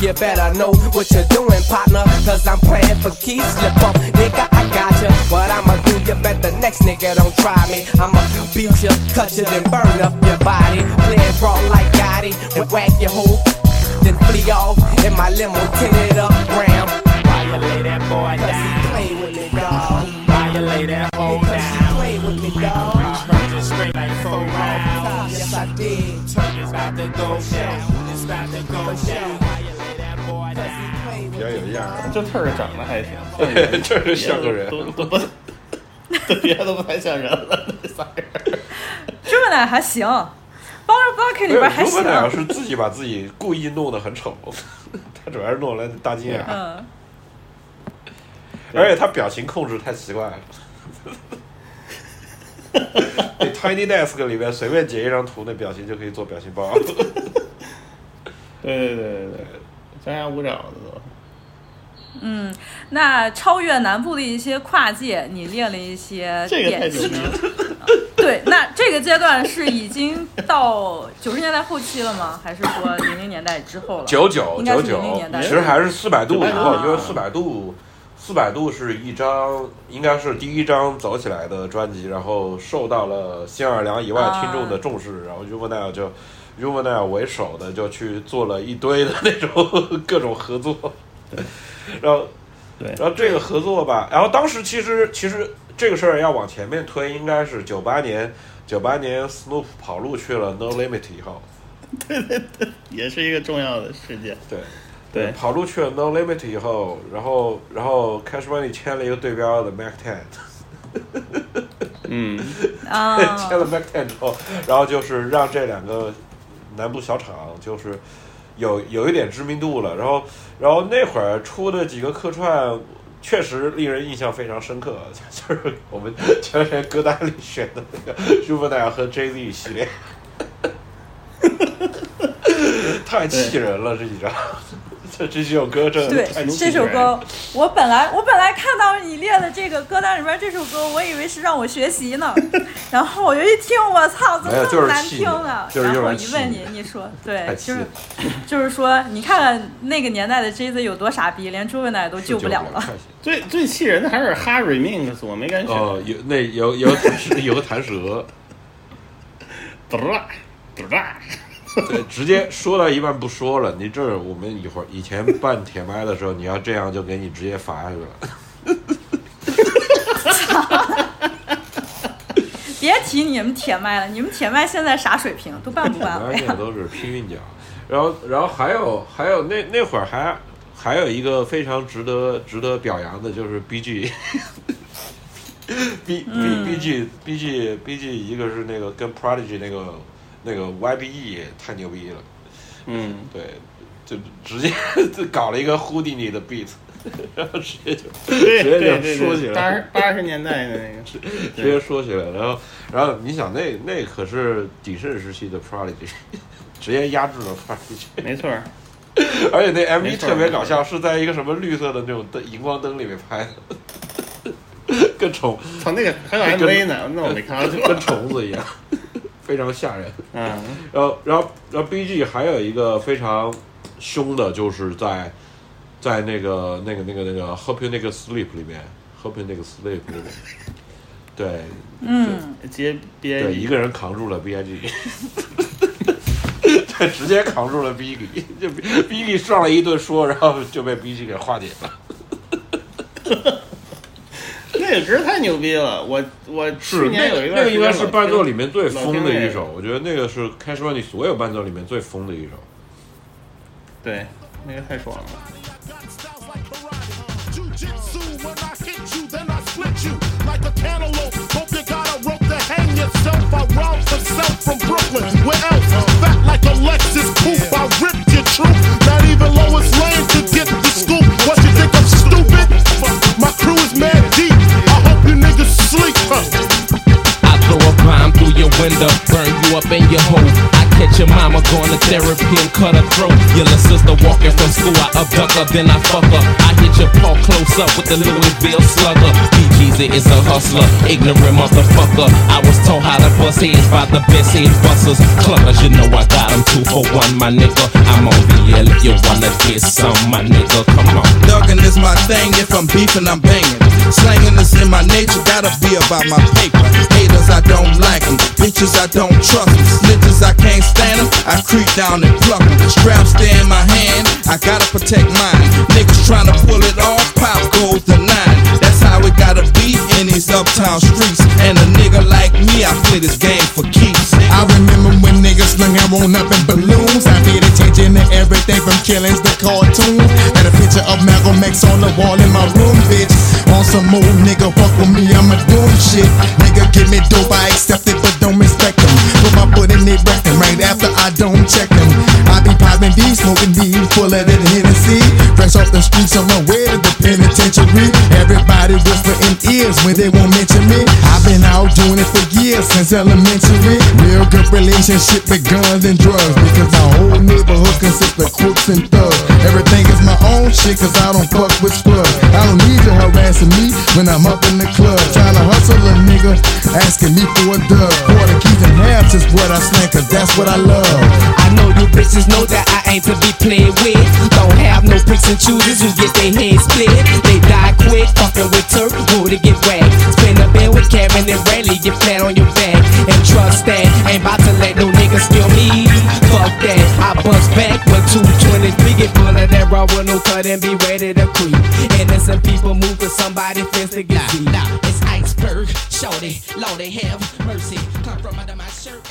you better know what you're doing, partner. Cause I'm playing for keys, slip up, nigga, I got you. What I'ma do, you bet the next nigga don't try me. I'ma beat you, cut you, then burn up your body. Playing raw like Gotti, and whack your hoe. Then flee off in my limo, tinted up ram. Why you lay that boy down? Cause he play with me, dawg. Why you lay that hoe down? play with me. Heard you scream like four rounds. Yes, I did. Turk is about to go down. It's about to go down. 比较有样儿。这特儿长得还行，这是像个人都都不，对别的都不太像人了，那仨人。这么奶还行 b o n b o k 里边还行如果。奶是自己把自己故意弄得很丑，他主要是弄了大金眼 而且他表情控制太奇怪了。那 Tiny Desk 里面随便截一张图，那表情就可以做表情包。对对对对对，张牙舞爪的都。那超越南部的一些跨界，你列了一些这个太典型。对，那这个阶段是已经到九十年代后期了吗？还是说零零年代之后了？九九应该是九九零零年，代。其实还是四百度以后，因为四百度，四百度是一张，应该是第一张走起来的专辑，然后受到了新奥尔良以外啊听众的重视，然后 e l 就 e l 为首的就去做了一堆的那种 各种合作，然后。对然后这个合作吧，然后当时其实其实这个事儿要往前面推，应该是九八年，九八年 Snoop 跑路去了 No Limit 以后，对对对也是一个重要的事件。对，对跑路去了 No Limit 以后，然后然后 Cash Money 签了一个对标的 Mac Ten，嗯，啊，签了 Mac Ten 之后，然后就是让这两个南部小厂就是有有一点知名度了，然后然后那会儿出的几个客串。确实令人印象非常深刻，就是我们前段时间歌单里选的那个 Juvenile 和 Jay Z 系列，太气人了这几张，这 这几首歌真的对这首歌，我本来我本来看到你列的这个歌单里边这首歌，我以为是让我学习呢，然后我就一听，我操，怎么这么难听呢？就是然后我一问你，你说 对就是就是说，你看看那个年代的 Jay Z 有多傻逼，连朱文奶都救不了了。最最气人的还是哈 remix，我没敢选。哦，有那有有有个弹舌，嘟啦嘟啦，对，直接说到一半不说了。你这儿我们一会儿以前办铁麦的时候，你要这样就给你直接罚下去了。别提你们铁麦了，你们铁麦现在啥水平，都办不办了呀？现在都是拼运奖，然后然后还有还有那那会儿还还有一个非常值得值得表扬的，就是 B G。B B B G B G B G 一个是那个跟 Prodigy 那个那个 Y B E 太牛逼了，嗯，对，就直接就搞了一个 Houdini 的 beat，然后直接就直接就说起来，八八十年代的那个，直接说起来，然后然后你想那那可是鼎盛时期的 Prodigy，直接压制了 Prodigy，没错儿。而且那 MV 特别搞笑，是在一个什么绿色的那种灯荧光灯里面拍的，跟虫操，那个还有 MV 呢，那我没看到去。跟虫子一样，非常吓人。嗯，然后，然后，然后 B.G 还有一个非常凶的，就是在在那个那个那个那个 You 那个 Sleep 里面 You 那个 Sleep 里面，对。嗯，接憋对，一个人扛住了 B.I.G，对，直接扛住了 B.G，就 B.G 上了一顿说，然后就被 B.G 给化解了。那个歌太牛逼了，我我去年有一段那个应该是伴奏里面面最疯的一首，我觉得那个是 Cash Money 所有伴奏里面最疯的一首。对，那个太爽了。Jiu-jitsu, when I hit you, then I split you like a cantaloupe. Hope you got a rope to hang yourself. I rob for self from Brooklyn. Where else? Fat like a Lexus coupe. I ripped your troop. Not even Lois Lane could get the scoop. What you think I'm stupid? My crew is mad your window, burn you up in your hole. I catch your mama going to therapy and cut her throat. Your little sister walking from school, I abduct her, then I fuck her. I hit your paw close up with the Louisville slugger. BGZ is a hustler, ignorant motherfucker. I was taught how to bust heads by the best head busters. Clubbers, you know I got them two for one, my nigga. I'm on VL if you wanna get some, my nigga. Come on. Ducking is my thing, if I'm beefing, I'm banging. Slanging is in my nature, gotta be about my paper. Haters, I don't like them. Bitches, I don't trust them. Snitches, I can't stand them. I creep down and pluck them. Straps stay in my hand, I gotta protect mine. Niggas tryna pull it off, pop goes the nine. It gotta be in these uptown streets. And a nigga like me, I play this game for keeps. I remember when niggas slung on up in balloons. I paid attention to everything from killings to cartoons. And a picture of Malcolm X on the wall in my room, bitch. On some old nigga, fuck with me, I'ma do shit. Nigga, give me dope, I accept it, but don't respect them. Put my foot in it, right after I don't check them. Smoking D, full of that Hennessy. fresh off the streets my way to the penitentiary. Everybody whisper in ears when they won't mention me. I've been out doing it for years since elementary. Real good relationship with guns and drugs because my whole neighborhood consists of crooks and thugs. Everything is my own shit cause I don't fuck with scrubs. I don't need you harassing me when I'm up in the club. Trying to hustle a nigga, asking me for a dub. Quarter keys and halves is what I slang cause that's what I love. I know you bitches know that I ain't to be played with. Don't have no picks and choosers who get their heads split. They die quick, fucking with Turk, who to get whacked. Spin a bed with Karen and Rayleigh, get flat on your back. And trust that, ain't about to let no niggas steal me. Fuck that, I bust back when 223 get full of that raw with no cut and be ready to creep. Innocent people move for somebody fence to get deep. It's iceberg,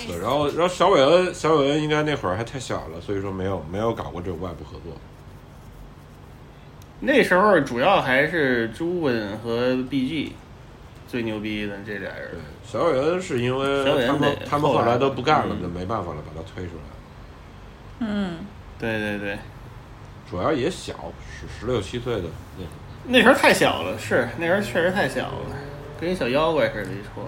对，然后然后小伟恩小伟恩应该那会儿还太小了，所以说没有没有搞过这种外部合作。那时候主要还是朱文和 BG 最牛逼的这俩人对。，小伟恩是因为他们他们后来都不干了，嗯就没办法了，把他推出来。嗯，对对对，主要也小，十十六七岁的那会儿那时候太小了，是那时候确实太小了，跟小妖怪似的，一戳。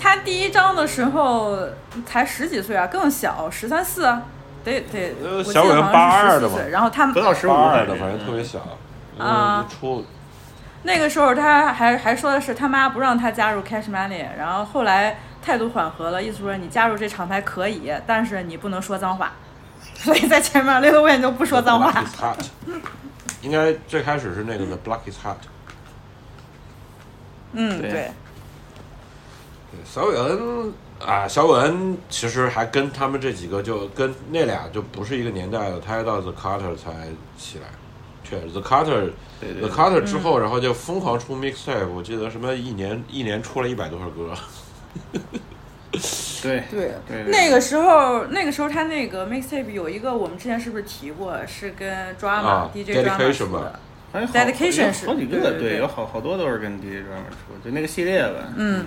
他第一章的时候才十几岁啊，更小，十三四，得得，呃我记得小伟好像是82的17岁嘛然后他不到十五八二的，反正特别小。啊嗯，出那个时候他还还说的是他妈不让他加入 Cash Money，然后后来态度缓和了，意思说你加入这厂牌可以，但是你不能说脏话。所以在前面 Little Wayne 就不说脏话 is。hot，应该最开始是那个 The Black is hot。嗯，对对，小伟恩啊，小伟恩其实还跟他们这几个就跟那俩就不是一个年代的，他还到 The Carter 才起来。确实，The Carter，The，Carter 之后，然后就疯狂出 mixtape，我记得什么一年一年出了一百多首歌。对对对对那个时候，那个时候他那个 mixtape 有一个，我们之前是不是提过？是跟 Drama、啊 DJ Drama 的吧。还有好 Dedication 有是好几个，对有好好多都是跟 DJ 专门出，就那个系列吧。嗯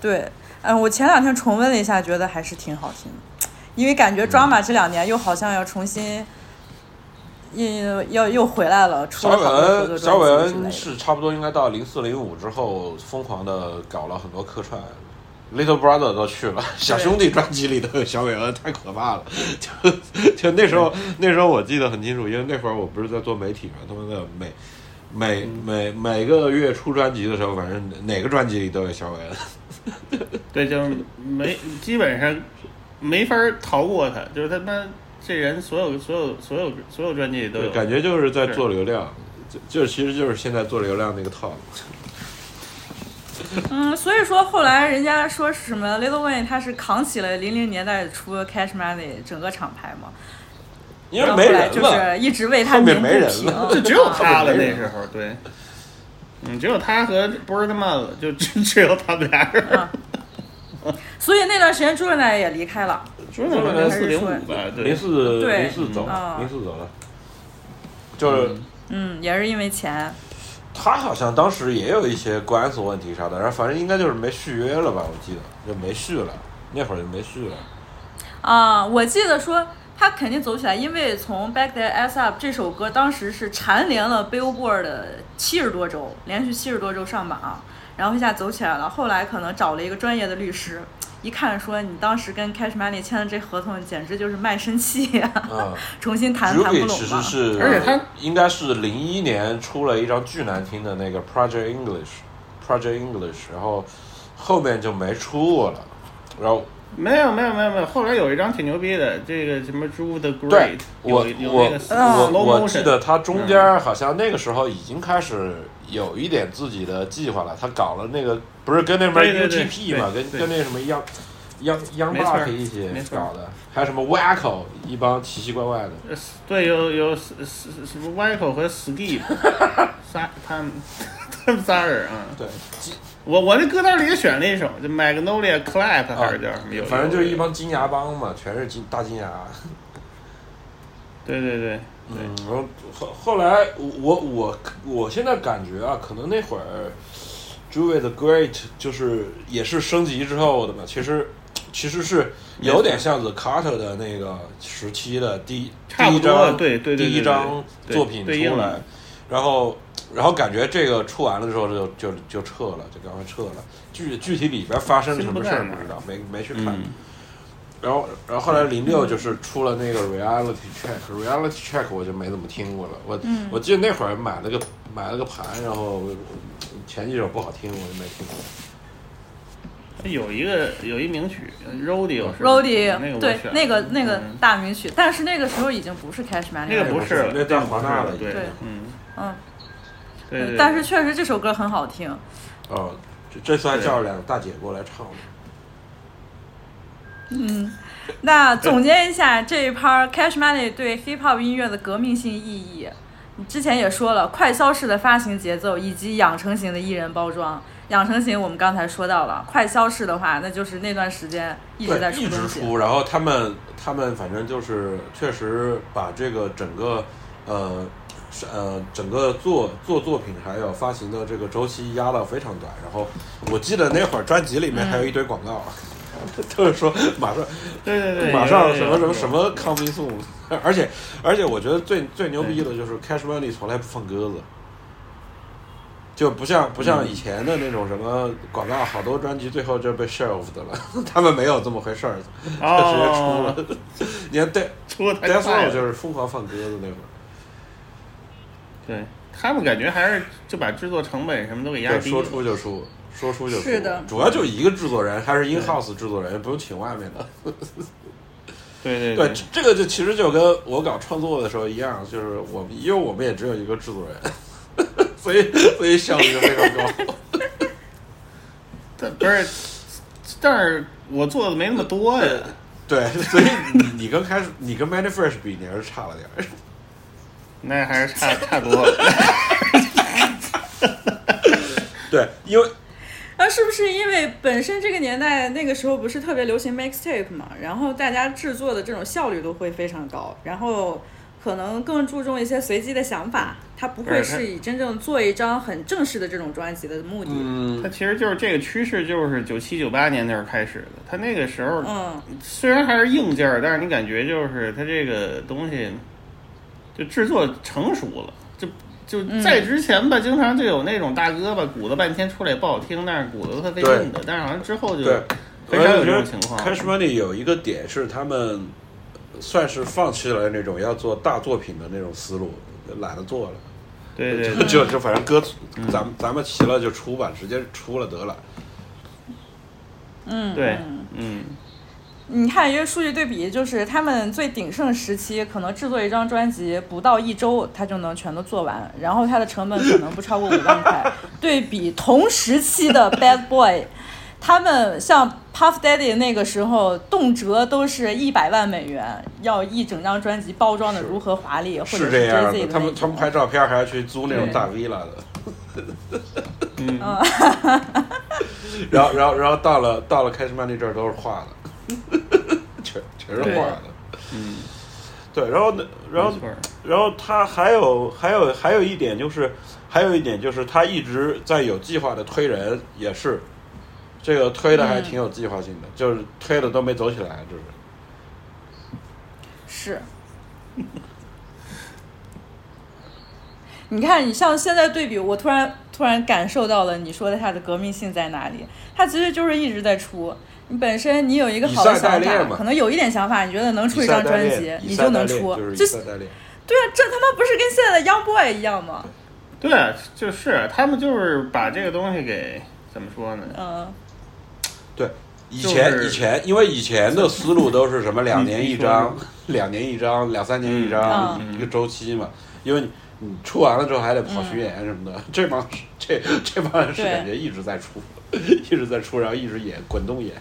对，嗯，我前两天重温了一下，觉得还是挺好听的，因为感觉 Drama 这两年又好像要重新，又要又回来了，出了小韦专辑之类的恩是差不多应该到零四零五之后，疯狂的搞了很多客串。Little Brother 都去了，小兄弟专辑里都有小伟恩，太可怕了。就就那时候，那时候我记得很清楚，因为那会儿我不是在做媒体嘛，他们的每每每每个月出专辑的时候，反正哪个专辑里都有小伟恩。对，就是没基本上没法逃过他，就是他妈这人所有所有所有所有专辑里都有，感觉就是在做流量，就就其实就是现在做流量那个套路。嗯，所以说后来人家说是什么 Little Wayne 他是扛起了零零年代初 Cash Money 整个厂牌嘛，因为后后来就，是一直为他鸣不平。就只有他了那时候，对，嗯，只有他和 Birdman 了，就只 只有他们俩人。所以那段时间朱润奶也离开了。说那零四零五吧，对零，四对零四走零四走了，就是嗯，也是因为钱。他好像当时也有一些官司问题啥的，然后反正应该就是没续约了吧，我记得就没续了，那会儿就没续了。啊，我记得说他肯定走起来，因为从《Back That Ass Up》这首歌当时是蝉联了 Billboard 的七十多周，连续七十多周上榜，然后一下走起来了。后来可能找了一个专业的律师，一看说你当时跟 Cash Money 签的这合同简直就是卖身契呀、嗯重新谈谈不 Ruby 拢嘛。其实是，而且他应该是零一年出了一张巨难听的那个 Project English，Project English，然后后面就没出过了，然后没有没有没有没有，后来有一张挺牛逼的，这个什么 Drew the Great，我有有我那个我我记得他中间好像那个时候已经开始有一点自己的计划了，他搞了那个不是跟那边对对对 UTP 嘛，跟跟那什么央央央没错 Buck 一起搞的，还有什么 Wacko 一帮奇奇怪怪的。呃对，有有什什么 Michael 和 Skip，仨他们 他们仨人啊。对，我我那歌单里也选了一首，就 Magnolia Clap 还是叫什么？有啊反正就是一帮金牙帮嘛，全是金大金牙。对对对，嗯，然后后后来我我我现在感觉啊，可能那会儿 Juve the Great 就是也是升级之后的嘛。其实其实是有点像 The Carter 的那个时期的第差不多第一张对对对第一对张作品出来，然后然后感觉这个出完了之后就就就撤了，就赶快撤了。具具体里边发生什么事儿不知道，没没去看。嗯然后，然后后来零六就是出了那个 Reality Check，Reality Check 我就没怎么听过了。我、我记得那会儿买了个买了个盘，然后前几首不好听，我就没听过。有一个有一名曲，Rody 有，Rody 对那个那个那个嗯。大名曲，但是那个时候已经不是 Cash Money，那个不是是那叫华纳了对对。嗯。嗯，对对，但是确实这首歌很好听。哦，这这次还叫了两个大姐过来唱的。那总结一下这一趴 Cash Money 对 Hip Hop 音乐的革命性意义，你之前也说了，快消式的发行节奏以及养成型的艺人包装。养成型我们刚才说到了，快消式的话，那就是那段时间一直在出，一直出东西。出，然后他们他们反正就是确实把这个整个呃是呃整个做做作品还有发行的这个周期压到非常短，然后我记得那会儿专辑里面还有一堆广告，就是说马上对对对，马上什么什么什么 coming soon，而且而且我觉得最最牛逼的就是 Cash Money 从来不放鸽子。就不像不像以前的那种什么广告，好多专辑最后就被 shelved 的了，他们没有这么回事儿，就直接出哦了。你看 d 出的太 Death 就是疯狂放鸽子那会儿，对他们感觉还是就把制作成本什么都给压低了。出就出，说出就出。是的主要就一个制作人，还是 in house 制作人，不用请外面的。对对对，这这个就其实就跟我搞创作的时候一样，就是我们因为我们也只有一个制作人，所以 所以效率就非常高。但不是，但是我做的没那么多呀。对，所以你你跟开始你跟 Many Fresh 比，你还是差了点儿。那还是差差多了。对，因为那是不是因为本身这个年代那个时候不是特别流行 mixtape 嘛，然后大家制作的这种效率都会非常高，然后可能更注重一些随机的想法，它不会是以真正做一张很正式的这种专辑的目的。嗯它，其实就是这个趋势，就是九七九八年那会儿开始的。它那个时候嗯，虽然还是硬件儿，但是你感觉就是它这个东西就制作成熟了，就就在之前吧，经常就有那种大哥吧，鼓捣半天出来也不好听，但是鼓捣特费劲的，但是好像之后就对，很少有这种情况。Cash Money 有一个点是他们算是放弃了那种要做大作品的那种思路，懒得做了。对对对，就就反正歌，咱们咱们齐了就出吧，直接出了得了。嗯对，嗯，你看一个数据对比，就是他们最鼎盛时期，可能制作一张专辑不到一周，他就能全都做完，然后他的成本可能不超过五万块。对比同时期的 Bad Boy，他们像 Puff Daddy 那个时候，动辄都是一百万美元，要一整张专辑包装的如何华丽，或者是这样 Jay-Z 的，的他们他们拍照片还要去租那种大 villa 的。嗯 然后然后然后到了到了 Cash Money 这儿都是画的，全全是画的。嗯，对，然后呢，然后然后他还有还有还有一点就是，还有一点就是他一直在有计划的推人，也是这个推的还挺有计划性的，就是推的都没走起来，就是是。你看，你像现在对比，我突然突然感受到了你说的它的革命性在哪里？它其实就是一直在出。你本身你有一个好的想法，可能有一点想法，你觉得能出一张专辑，你就能出。就是这。对啊，这他妈不是跟现在的 Young Boy 一样吗？对，啊就是他们就是把这个东西给怎么说呢？嗯，对，以就是前以前因为以前的思路都是什么两年一张，两年一张，两三年一张，嗯一个周期嘛。因为你你出完了之后还得跑巡演什么的，这帮这这帮人是感觉一直在出，一直在出，然后一直演滚动演。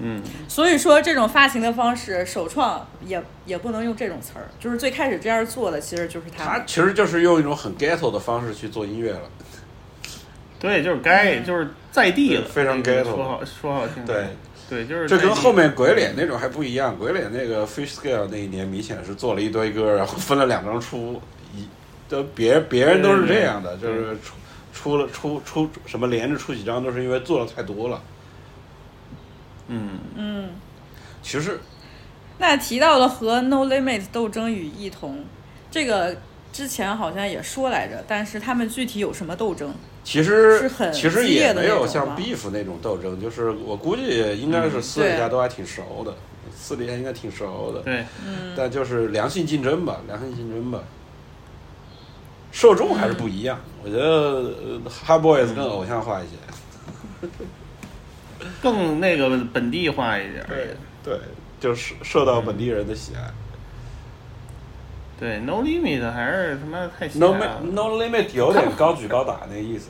嗯，所以说这种发行的方式，首创也也不能用这种词儿，就是最开始这样做的其实就是他。们。他其实就是用一种很 ghetto 的方式去做音乐了。对，就是该就是在地了，非常 ghetto 说好说好听点，对，对，就是这跟后面鬼脸那种还不一样，鬼脸那个 Fish Scale 那一年明显是做了一堆歌，然后分了两张出，一都别别人都是这样的，对对就是出出了出出什么连着出几张，都是因为做的太多了。嗯，嗯，其实那提到了和 No Limit 斗争与异同，这个之前好像也说来着，但是他们具体有什么斗争？其实其实也没有像 beef 那种斗争，就是我估计应该是私底下都还挺熟的，私底下应该挺熟的。对，嗯，但就是良性竞争吧，良性竞争吧。受众还是不一样，我觉得呃 Hard Boys 更偶像化一些。更那个本地化一点儿。对对，就是受到本地人的喜爱。对，No Limit 还是他妈太瞎 No No Limit 有点高举高打那个意思，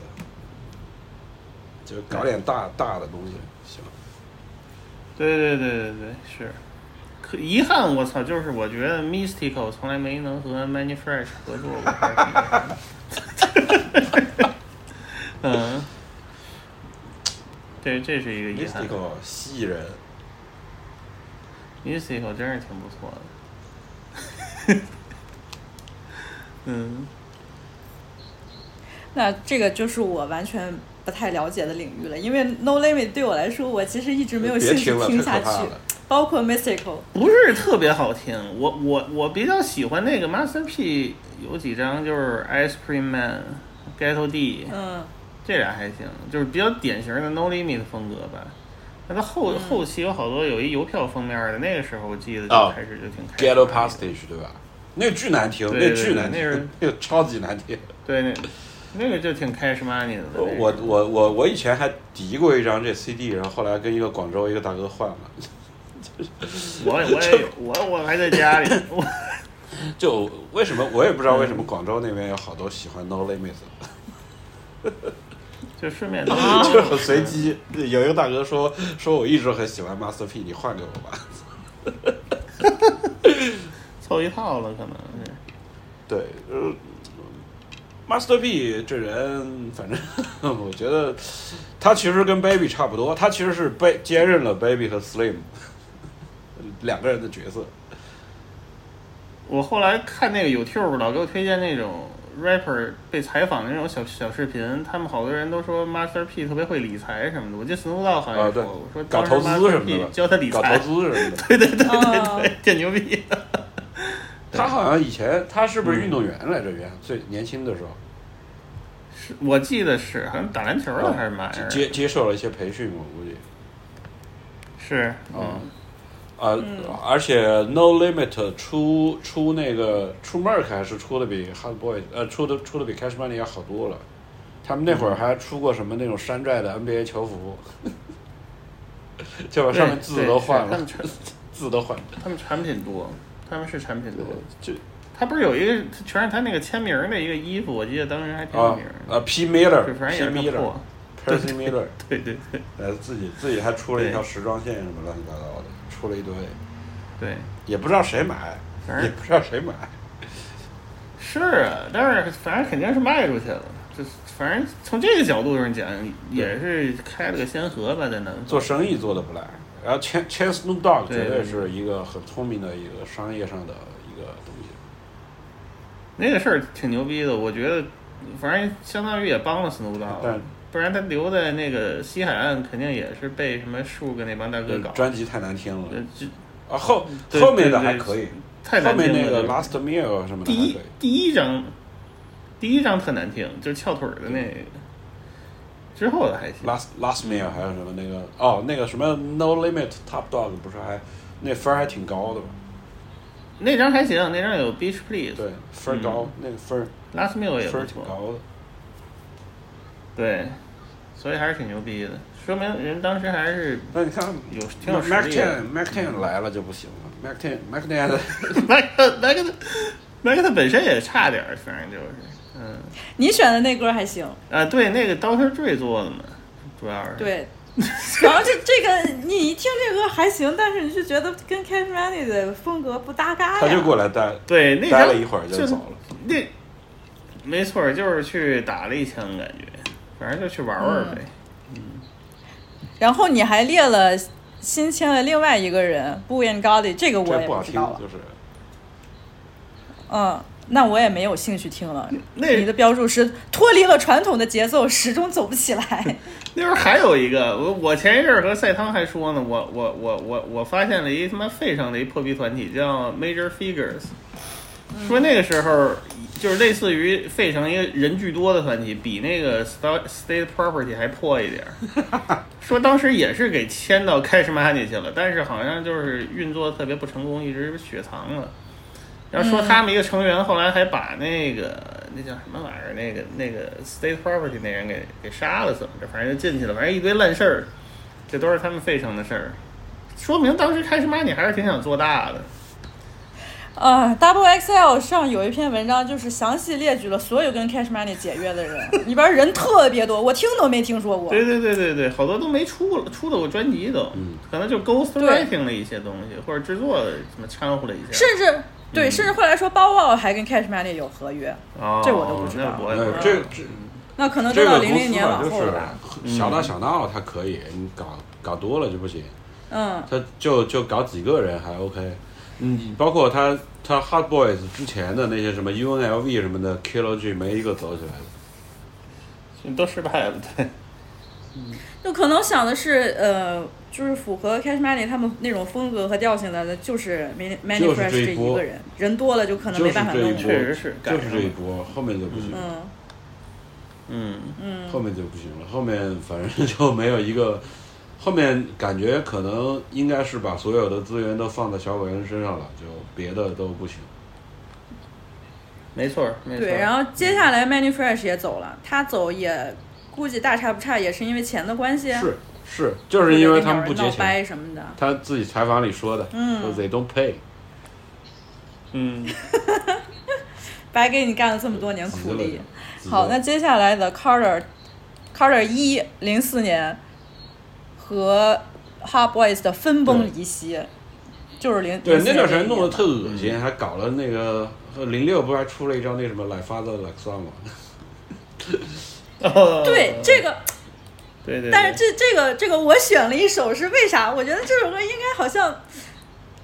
就搞点大大的东西行。对对对对对，是。可遗憾，我操，就是我觉得 Mystical 从来没能和 Many Fresh 合作过。嗯，这这是一个遗憾。Mystical 蜥蜴人，Mystical 真是挺不错的。嗯，那这个就是我完全不太了解的领域了，因为 No Limit 对我来说，我其实一直没有兴趣听下去包括 Mystical。不是特别好听。我我我比较喜欢那个 Master P 有几张就是 Ice Cream Man、Ghetto D，嗯，这俩还行，就是比较典型的 No Limit 风格吧。那他后、嗯后期有好多有一邮票封面的，那个时候我记得就哦开始就挺开心 Ghetto 的 Postage 对吧？那个巨难听，对对那巨难对那是听，那个超级难听。对，那那个就挺 Cash Money 的。那个我我我我以前还抵过一张这 CD，然后后来跟一个广州一个大哥换了。我我也有我我还在家里，我 就为什么我也不知道为什么广州那边有好多喜欢 No Limit，就顺便就是很随机。有一个大哥说说我一直很喜欢 Master P，你换给我吧。凑一套了，可能是。对，呃，Master P 这人，反正 我觉得他其实跟 Baby 差不多，他其实是被兼任了 Baby 和 Slim 两个人的角色。我后来看那个 YouTube 老给我推荐那种 rapper 被采访的那种小小视频，他们好多人都说 Master P 特别会理财什么的。我记得 Snoop Dogg 好像啊，对说过，我说，当时搞投资 Master 什么 P 的，教他理财搞财，投资什么的。对对对对哦对，挺牛逼的。他好像以前他是不是运动员来着？原最年轻的时候，是我记得是好像打篮球的还是嘛？接接受了一些培训，我估计。是，嗯嗯，啊，而且 No Limit 出出那个出 Mark 还是出的比 Hard Boy 呃出的出的比 Cash Money 要好多了。他们那会儿还出过什么那种山寨的 NBA 球服，就把上面字都换了字都换了。他们产品多，他们是产品多。就他不是有一个全是他那个签名的一个衣服，我记得当时还挺有啊名的。啊 P Miller 就 P 反正也是破。Percy Miller，对对对呃自己自己还出了一对条时装线什么乱七八糟的，出了一堆，对，也不知道谁买，反正也不知道谁买。是啊，但是反正肯定是卖出去了。就反正从这个角度上讲，也是开了个先河吧，在那做生意做的不赖。然后 Chen Chen Snoop Dogg 绝对是一个很聪明的一个商业上的一个东西。那个事儿挺牛逼的，我觉得，反正相当于也帮了 Snoop Dogg，但不然他留在那个西海岸，肯定也是被什么树跟那帮大哥搞。专辑太难听了呃，这啊后后面的还可以，太后面难听了。那个 Last Meal 什么的第一。第一张，第一张特难听，就是翘腿儿的那个。之后的还行。Last Last Meal 还有什么那个哦那个什么 No Limit Top Dog 不是还那分儿还挺高的吗？那张还行，那张有 Beach Please，对，分儿高，那个分儿，Last Meal 也分儿挺。高的。对，所以还是挺牛逼的，说明人当时还是那你看有挺有实力 Mac 力的。Ten Mac Ten 来了就不行了，Mac Ten Mac Ten 麦克麦克特麦克特本身也差点儿，反正就是，嗯你选的那歌还行，啊，对，那个 Doctor Dre 做的嘛，主要是。对。然后这这个你一听这歌还行，但是你就觉得跟 Cash Money 的风格不搭嘎呀。他就过来待对，待了一会儿就就走了。那没错儿，就是去打了一枪，感觉，反正就去玩玩呗。然后你还列了新签了另外一个人 b u y a n g a l i 这个我也这不好听不知道，了。就是嗯，那我也没有兴趣听了。那你的标注是脱离了传统的节奏，始终走不起来。那时候还有一个，我我前一阵儿和赛汤还说呢，我我我我我发现了一他妈费城的一破逼团体叫 Major Figures，说那个时候就是类似于费城一个人巨多的团体，比那个 State State Property 还破一点儿。说当时也是给签到 Cash Money 去了，但是好像就是运作特别不成功，一直雪藏了。然后说他们一个成员后来还把那个那叫什么玩意儿，那个那个 State Property 那人给给杀了，怎么着？反正就进去了，反正一堆烂事儿，这都是他们费城的事儿。说明当时开始妈你还是挺想做大的。呃、d o u b l e XL 上有一篇文章，就是详细列举了所有跟 Cash Money 解约的人，里边人特别多，我听都没听说过。对对对对对，好多都没出了，出的过专辑都，可能就 ghost writing 了一些东西，或者制作什么掺和了一下。甚至对，嗯甚至后来说包包还跟 Cash Money 有合约，哦，这我都不知道那我也不知道，呃这这那可能这到零零年往后了吧。小打小闹他可以，你搞搞多了就不行。嗯，他就就搞几个人还 OK，嗯，包括他他 Hot Boys 之前的那些什么 UNLV 什么的 Kilo G 没一个走起来的。都失败了，对。就可能想的是，呃，就是符合 Cash Money 他们那种风格和调性的，就是就是 Fresh 这这一个人，人多了就可能没办法弄确实是就是这一波，后面就不行，嗯。嗯，嗯，后面就不行了，后面反正就没有一个，后面感觉可能应该是把所有的资源都放在小鬼人身上了，就别的都不行。没错没错。对，然后接下来 Manny Fresh 也走了，他走也估计大差不差，也是因为钱的关系，是是，就是因为他们不结钱，什么的。他自己采访里说的，嗯说 they don't pay。嗯，白给你干了这么多年苦力。好，那接下来的 Carter Carter 一零四年和 Hot Boys 的分崩离析，就是零对，那段时间弄得特恶嗯心，还搞了那个零六不是还出了一张那什么 Like Father Like Son 吗？哦对这个，对对，但是这这个这个我选了一首是为啥？我觉得这首歌应该好像。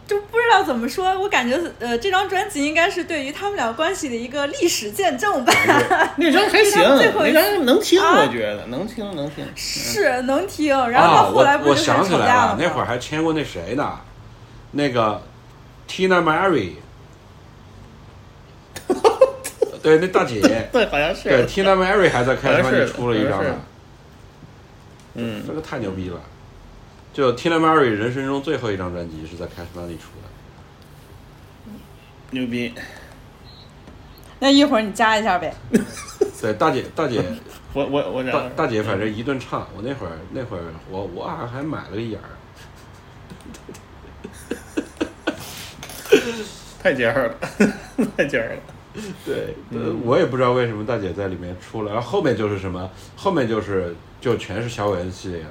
就不知道怎么说，我感觉呃，这张专辑应该是对于他们俩关系的一个历史见证吧。那张还行，最后一那张能听，啊我觉得能听能听。是能听，然后后来不想起来了始吵架了，那会儿还签过那谁呢？那个 Tina Mary，对，那大姐，对，好像是。对 Tina Mary 还在开好像是始出了一张呢，嗯这，个太牛逼了。就 Tina Mary 人生中最后一张专辑是在 Cash Money 出的。牛逼。那一会儿你加一下呗。对，大姐大姐 我我我大大姐，反正一顿唱。我那会儿那会儿我我好像还买了个眼儿。太尖儿了，太尖儿了。对，呃，我也不知道为什么大姐在里面出了，然后后面就是什么，后面就是就全是小伟恩系列了。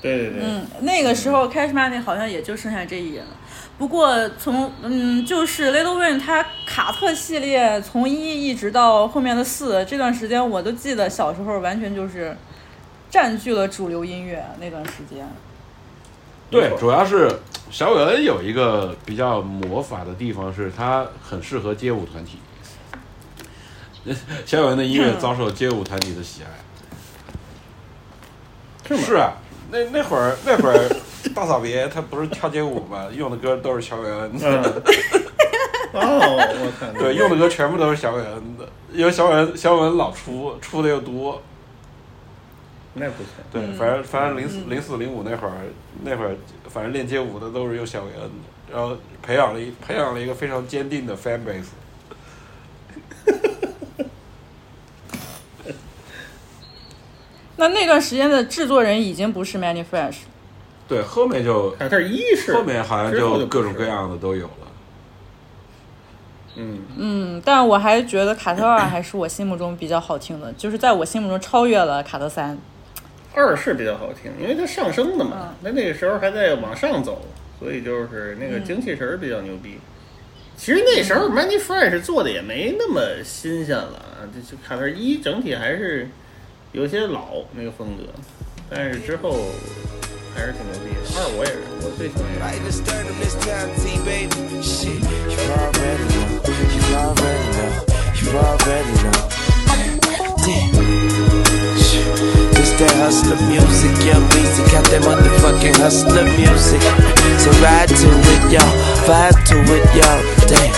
对对对，嗯，那个时候 Cash Money 好像也就剩下这一人了。不过从嗯，就是 Little Wayne 他卡特系列从一一直到后面的四这段时间，我都记得小时候完全就是占据了主流音乐那段时间。对，主要是小伟恩有一个比较魔法的地方，是他很适合街舞团体。小伟恩的音乐遭受街舞团体的喜爱。是吗是啊，那那会儿那会儿 大嫂别他不是跳街舞嘛，用的歌都是小伟恩的。嗯。哦，我看。对，用的歌全部都是小伟恩的，因为小伟恩小伟恩老出，出的又多。那不行。对，反正反正零四零四零五那会儿那会儿，反正练街舞的都是用小伟恩的，然后培养了一培养了一个非常坚定的 fan base。那那段时间的制作人已经不是 Manny Fresh，对，后面就卡特一是后面好像就各种各样的都有了。嗯，嗯，但我还觉得卡特二还是我心目中比较好听的，就是在我心目中超越了卡特三。二是比较好听，因为它上升的嘛嗯，那那个时候还在往上走，所以就是那个精气神儿比较牛逼。其实那时候 Money Fresh 做的也没那么新鲜了，这就卡特一整体还是有些老那个风格，但是之后还是挺牛逼的。二我也是，我最喜欢。This that hustler music, got that motherfucking hustler music. So ride to it, y'all, vibe to it, y'all, damn.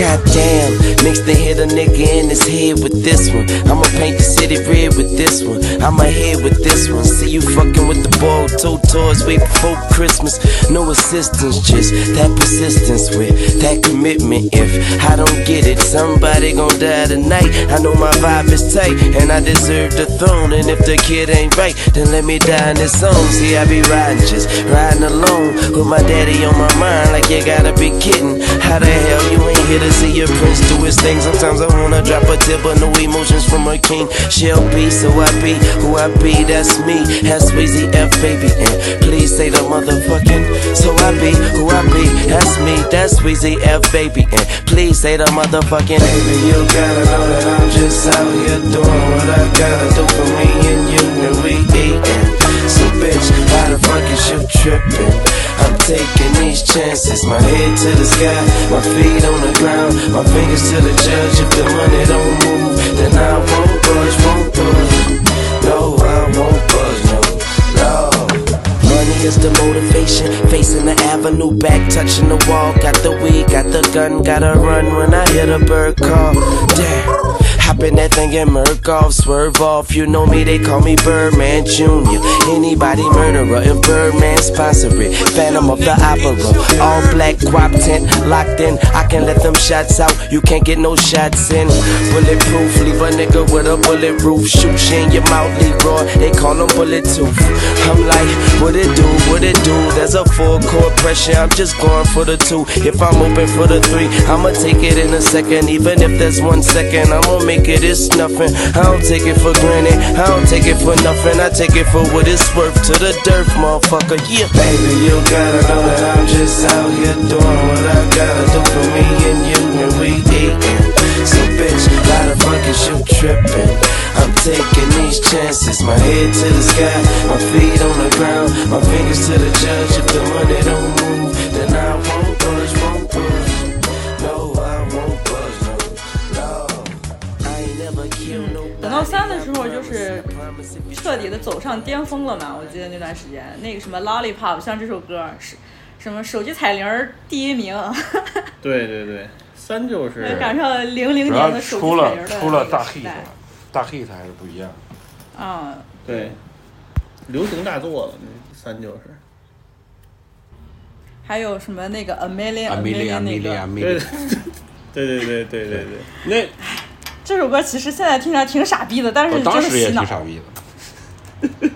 Goddamn, next they hit a nigga in his head with this one. I'ma paint the city red with this one. I'ma head with this one. See you fucking with the ball, two toys way before Christmas. No assistance, just that persistence with that commitment. If I don't get it, somebody gon' die tonight. I know my vibe is tight, and I deserve the throne. And if the kid ain't right, then let me die in this song. See, I be riding, just riding alone with my daddy on my mind. Like you gotta be kidding. How the hell you ain't here to see your prince do his thing? Sometimes I wanna drop a tip, but no emotions from a king. She'll be, so I be who I be. That's me. That's Weezy F baby. And please say the motherfucking. So I be who I be. That's me. That's Weezy F baby. And please say the motherfucking. Baby, you gotta know that I'm just out here doing what I gotta do for me and you, and we eatin'. So bitch, why the fuck is you trippin'? I'm taking these chances, my head to the sky, my feet on the ground, my fingers to the judge. If the money don't move, then I won't budge, won't budge. No, I won't budge, no, no. Money is the motivation, facing the avenue, back touching the wall. Got the weed, got the gun, gotta run when I hear the bird call. Damn. In that thing and murk off, swerve off. You know me, they call me Birdman Jr. Anybody murderer, if Birdman sponsor it. Phantom of the Opera, all black guap tent, locked in. I can let them shots out, you can't get no shots in. Bulletproof, leave a nigga with a bullet roof. Shoot you in your mouth, Leroy. They call them bullet tooth. I'm like, what it do, what it do? There's a full court pressure, I'm just going for the two. If I'm open for the three, I'ma take it in a second. Even if there's one second, I'ma make it, it's nothing. I don't take it for granted, I don't take it for nothing. I take it for what it's worth to the dirt, motherfucker. Yeah, baby, you gotta know that I'm just out here doing what I gotta do for me and you, and we eatin'. So bitch, why the fuck is you trippin'? I'm taking these chances, my head to the sky, my feet on the ground, my fingers to the judge. If the money don't move, then I won't 到三的时候，就是彻底的走上巅峰了嘛。我记得那段时间，那个什么 Lollipop，像这首歌是什么手机彩铃第一名，对对对，三就是赶上零零年的手出了机彩铃的出了大那个时 hit 代了，大 hit 还是不一样。啊，对。流行大作了，那三就是。还有什么那个 A Million 阿 A Million 那个，对对对对对对，那这首歌其实现在听起来挺傻逼的，但是当时也。挺傻逼的。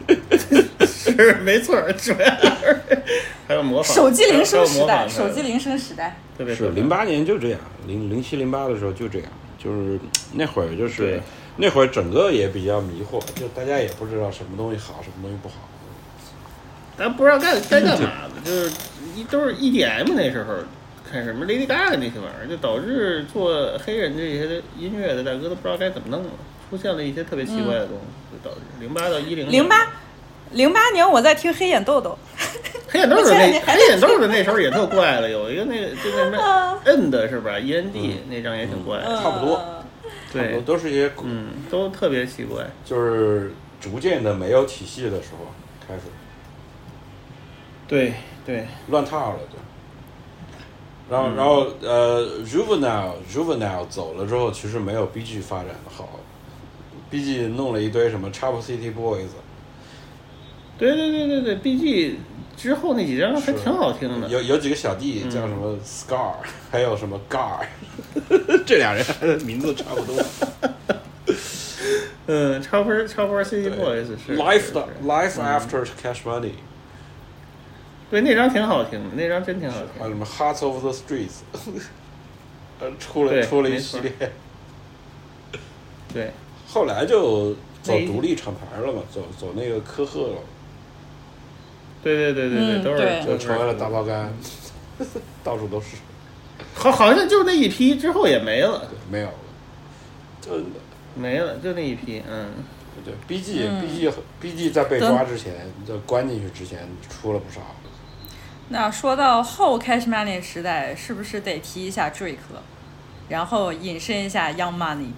是没错，主要是还有模仿手机铃声时代，手机铃声时代，是特别是零八年就这样，零零七零八的时候就这样，就是那会儿就是那会儿整个也比较迷惑，就大家也不知道什么东西好，什么东西不好。咱不知道该该干嘛的，就是一都是 EDM 那时候看什么 Lady Gaga 那些玩意儿，就导致做黑人这些音乐的大哥都不知道该怎么弄了，出现了一些特别奇怪的东西，就导致零八到一零零八零八年我在听黑眼豆豆，黑眼豆的我前两那黑眼豆豆那时候也特怪了，有一个那个就那什么 end 是吧？E N D 那张也挺怪的，差不多嗯差不多对，都是一些嗯，都特别奇怪。就是逐渐的没有体系的时候开始对对，乱套了，就。然后，然后，呃，Juvenile Juvenile 走了之后，其实没有 BG 发展的好，BG 弄了一堆什么 Trouble City Boys，对对对对对，B G 之后那几张还挺好听的。有有几个小弟嗯叫什么 Scar，、还有什么 Gar，这俩人名字差不多。嗯，超分超分 City Boys 是 Life 的 Life 嗯 After Cash Money，对那张挺好听的，那张真挺好听还有什么 Hearts of the Streets，呃，出了出了一系列，对。后来就走独立厂牌了嘛，走走那个科赫了，对对对对对，都是嗯就成为了大包干，到处都是，好好像就那一批之后也没了，对，没有了，就没了，就那一批，嗯，对 BG 嗯。BG BG 在被抓之前，就关进去之前出了不少，那说到后 Cash Money 时代，是不是得提一下 Drake 了？然后引申一下 Young Money。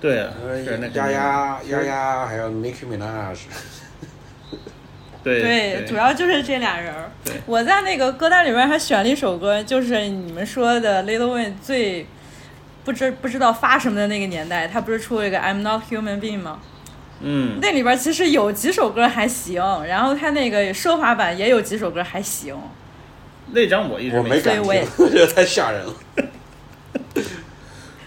对丫丫丫丫，还有 Nicki Minaj，对对，主要就是这俩人儿。我在那个歌单里面还选了一首歌，就是你们说的 Little Wayne 最不知不知道发什么的那个年代，他不是出了一个 I'm Not Human Being 吗？嗯，那里边其实有几首歌还行，然后他那个奢华版也有几首歌还行。那张我一直没敢听，所以我也觉得太吓人了。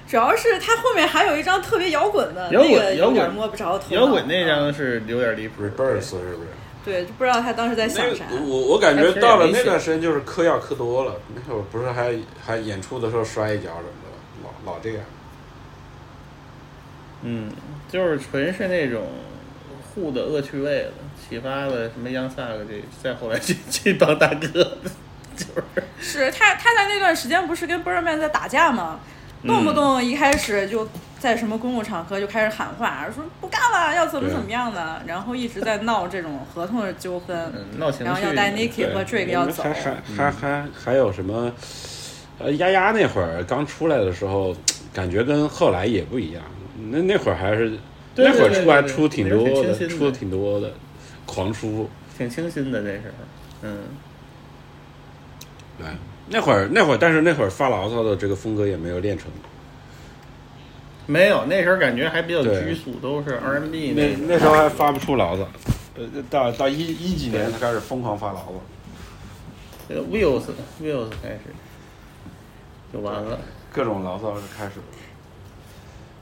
主要是他后面还有一张特别摇滚的，摇滚那个有摇滚点摸不着头脑。摇滚那嗯张是有点离谱。Rebirth 是不是？对，就不知道他当时在想啥。那我我感觉到了那段时间就是嗑药嗑多了，那会儿不是还还演出的时候摔一跤什么的，老老这样。嗯，就是纯是那种护的恶趣味了，启发了什么央萨克这再后来这这帮大哥，就是是他他在那段时间不是跟 Birdman 在打架吗？动不动一开始就在什么公共场合就开始喊话，说不干了，要怎么怎么样的，然后一直在闹这种合同的纠纷，嗯闹情绪，然后要带 Nicky 和 Drake 要走还。还还还还有什么？呃，丫丫那会儿刚出来的时候，感觉跟后来也不一样。那那会儿还是那会儿出还出挺多的，出的挺多的，狂出。挺清新的那时候，嗯，对，那会儿那会儿，但是那会儿发牢骚的这个风格也没有练成。没有那时候感觉还比较拘束，都是 R&B 那那时候还发不出牢骚，呃，到到一一几年才开始疯狂发牢骚。这个 Wheels Wheels 开始就完了，各种牢骚是开始了。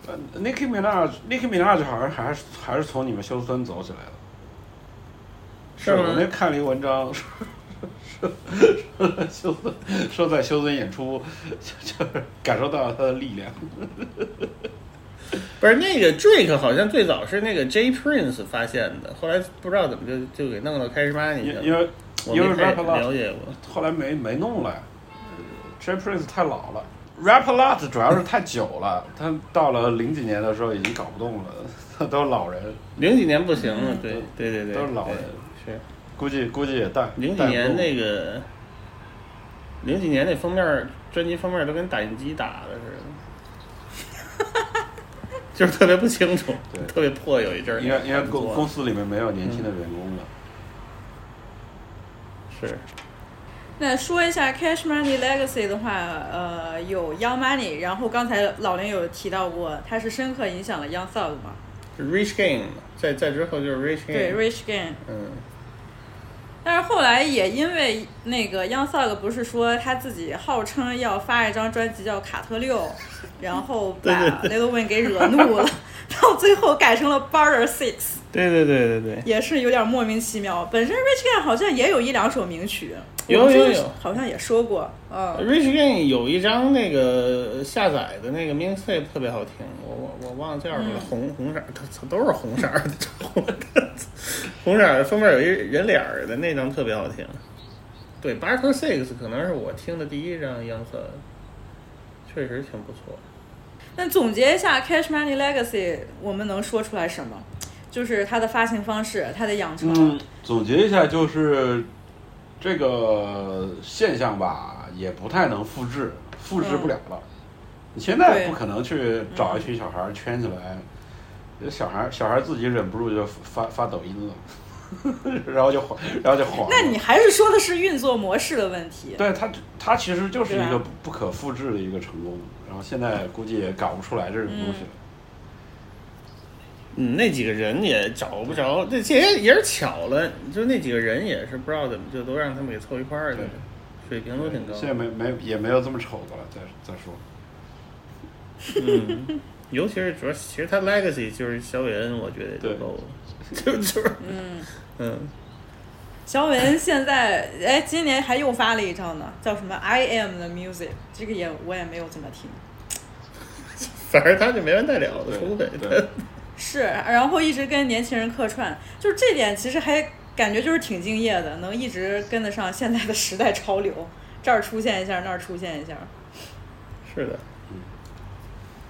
呃，Nicki Minaj，Nicki Minaj 好像还是还是从你们休斯顿走起来的。是吗我那看了一个文章，说说说休斯顿说在休斯顿演出，就就是感受到了他的力量。不是那个 Drake 好像最早是那个 J Prince 发现的，后来不知道怎么就就给弄到开始玛尼去了，因因为因为了解过，后来没没弄了，J Prince 太老了。Rap a Lot 主要是太久了，他到了零几年的时候已经搞不动了，他都是老人，零几年不行了，对对对对，都是老人。对是。估计估计也带零几年那个，零几年那封面儿专辑封面儿都跟打印机打的似的，就是特别不清楚对，特别破。有一阵儿，因为因为公公司司里面没有年轻的员工了。是那说一下 Cash Money Legacy 的话，呃，有 Young Money，然后刚才老林有提到过，它是深刻影响了 Young Thug 嘛？是 Rich Game，在在之后就是 Rich Game，对，Rich Gang。嗯，但是后来也因为那个 Young Thug 不是说他自己号称要发一张专辑叫《卡特六》，然后把 Lil Wayne 给惹怒了，到最后改成了 Barter Six，对对对对对，也是有点莫名其妙。本身 Rich Gang 好像也有一两首名曲，有有有好像也说过，嗯。Rich Gang 有一张那个下载的那个 mixtape 特别好听，我我我忘了叫什么了，红红色儿，它它都是红色儿的，红 红色封面有一人脸儿的那张特别好听。对 b a r t e r Six 可能是我听的第一张音色，确实挺不错。那总结一下 Cash Money Legacy，我们能说出来什么？就是它的发行方式，它的养成。嗯，总结一下就是这个现象吧，也不太能复制，复制不了了。你现在对不可能去找一群小孩儿圈起来，小孩儿小孩儿自己忍不住就发发抖音了，然后就黄，然后就黄了。那你还是说的是运作模式的问题。对它，它其实就是一个不不可复制的一个成功，然后现在估计也搞不出来这种东西了。嗯，那几个人也找不着，这这也也是巧了，就那几个人也是不知道怎么就都让他们给凑一块儿去了，水平都挺高。现在没没也没有这么丑的了，再再说。嗯，尤其是主要，其实他 legacy 就是肖伟恩，我觉得就对够了，就就是嗯，嗯，肖伟恩现在哎，今年还又发了一张呢，叫什么 I Am the Music，这个也我也没有怎么听。反正他就没完带了的对出来，对是，然后一直跟年轻人客串，就是这点其实还感觉就是挺敬业的，能一直跟得上现在的时代潮流，这儿出现一下，那儿出现一下。是的，嗯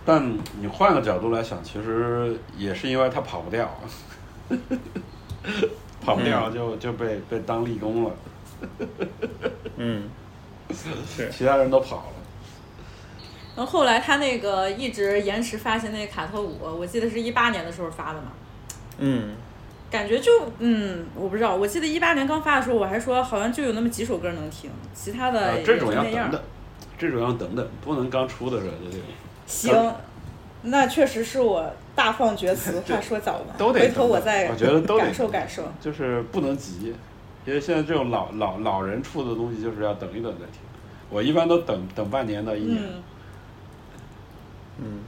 但你换个角度来想，其实也是因为他跑不掉，跑不掉就就被被当立功了，嗯，是其他人都跑了。然后后来他那个一直延迟发行那个卡特五，我记得是一八年的时候发的嘛。嗯，感觉就嗯，我不知道，我记得一八年刚发的时候，我还说好像就有那么几首歌能听，其他的啊也这种要就那样等。等，这种要等等，不能刚出的时候就这种。行，那确实是我大放厥词，话说早了，都得回头我再我觉得都得感受感受。就是不能急，因为现在这种老老老人出的东西，就是要等一等再听。我一般都等等半年到一年。嗯，嗯，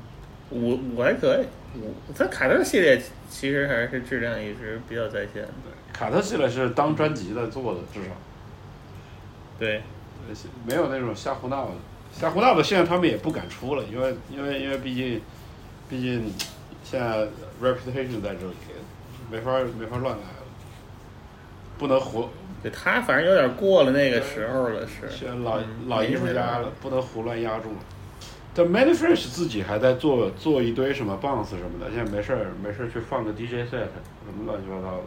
我我还可以，我它卡特系列其实还是质量一直比较在线的。卡特系列是当专辑在做的，至少对，呃没有那种瞎胡闹的。瞎胡闹的现在他们也不敢出了，因为因为因为毕竟毕竟现在 reputation 在这里，没法没法乱来了，不能胡对他反正有点过了那个时候了，是。现在老、嗯老艺术家了，不能胡乱压住了。但 Manifresh 自己还在做做一堆什么 bounce 什么的，现在没事儿没事儿去放个 DJ set 什么乱七八糟的。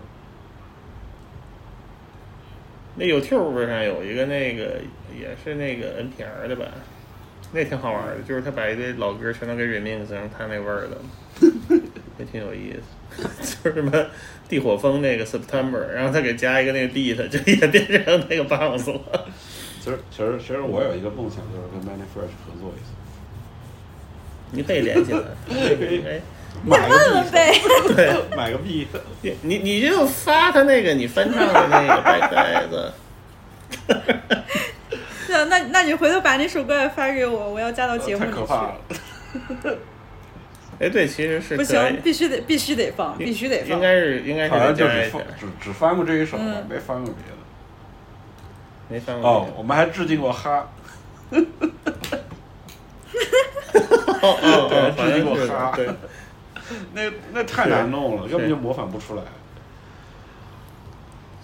那 YouTube 上有一个那个也是那个 NPR 的吧，那挺好玩的，就是他把一堆老歌全都给 remix 成他那味儿的，也挺有意思。就是什么地火风那个 September，然后他给加一个那个 beat，就也变成那个 bounce 了。其实其实其实我有一个梦想，就是跟 Manifresh 合作一次，你可以连起来，哎，买个问问呗。对，买个 beat，你你你就发他那个你翻唱的那个白呆子，那那那你回头把那首歌也发给我，我要加到节目里去。太可怕了。哎，对，其实是不行，必须得必须得放，必须得放。应该是应该是好像就只翻，只只翻过这一首，嗯没翻过别的。没翻过哦，我们还致敬过哈，哦哦对哦，好致敬像是过哈对。那那太难弄了，根本就模仿不出来。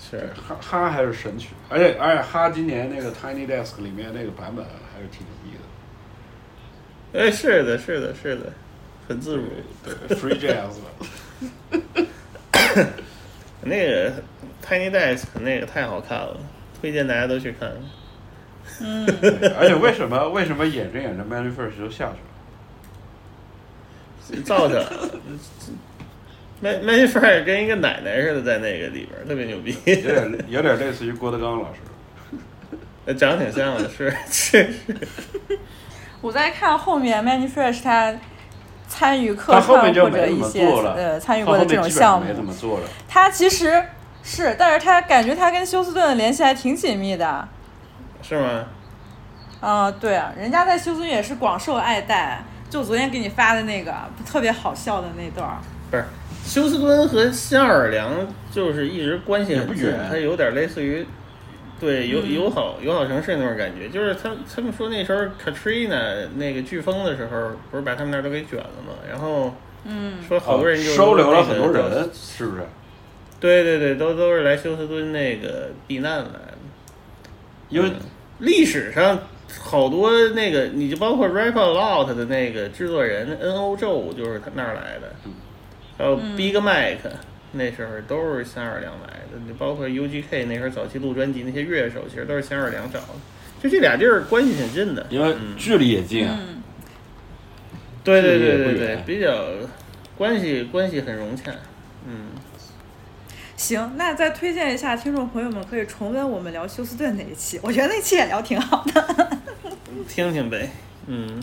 是，哈哈还是神曲，而且而且哈今年那个 Tiny Desk 里面那个版本还是挺牛逼的。哎，是的，是的，是的，很自如。对，Free Jazz 的。那个 Tiny Desk 那个太好看了，推荐大家都去看。嗯，而且为什么为什么演着演着 Manly First 就下去了？造起来了。麦麦吉弗尔跟一个奶奶似的，在那个里边儿特别牛逼，有点有点类似于郭德纲老师。呃长得挺像的，是 是是。我在看后面 Manny Fresh 他参与客串或者一些呃参与他过的这种项目没怎么，做了。他其实是，但是他感觉他跟休斯顿的联系还挺紧密的。是吗？啊、对啊，人家在休斯顿也是广受爱戴。就昨天给你发的那个特别好笑的那段儿，不是，休斯敦和新奥尔良就是一直关系很不远，它有点类似于。对友嗯友好友好城市那种感觉，就是他他们说那时候 Katrina 那个飓风的时候，不是把他们那儿都给卷了吗？然后嗯，说好多人就、哦收留了很多人，是不是？对对对，都都是来休斯敦那个避难来的。因为嗯历史上好多那个，你就包括 Rap a Lot 的那个制作人 N O 宙就是他那儿来的，还有 Big Mike、那时候都是新奥尔良来的。你包括 U G K 那时候早期录专辑那些乐手，其实都是新奥尔良找的。就这俩地儿关系挺近的，因为嗯距离也近啊。嗯，对对对对对，比较关系关系很融洽。嗯，行，那再推荐一下，听众朋友们可以重温我们聊休斯顿那一期，我觉得那期也聊挺好的。听听呗。嗯，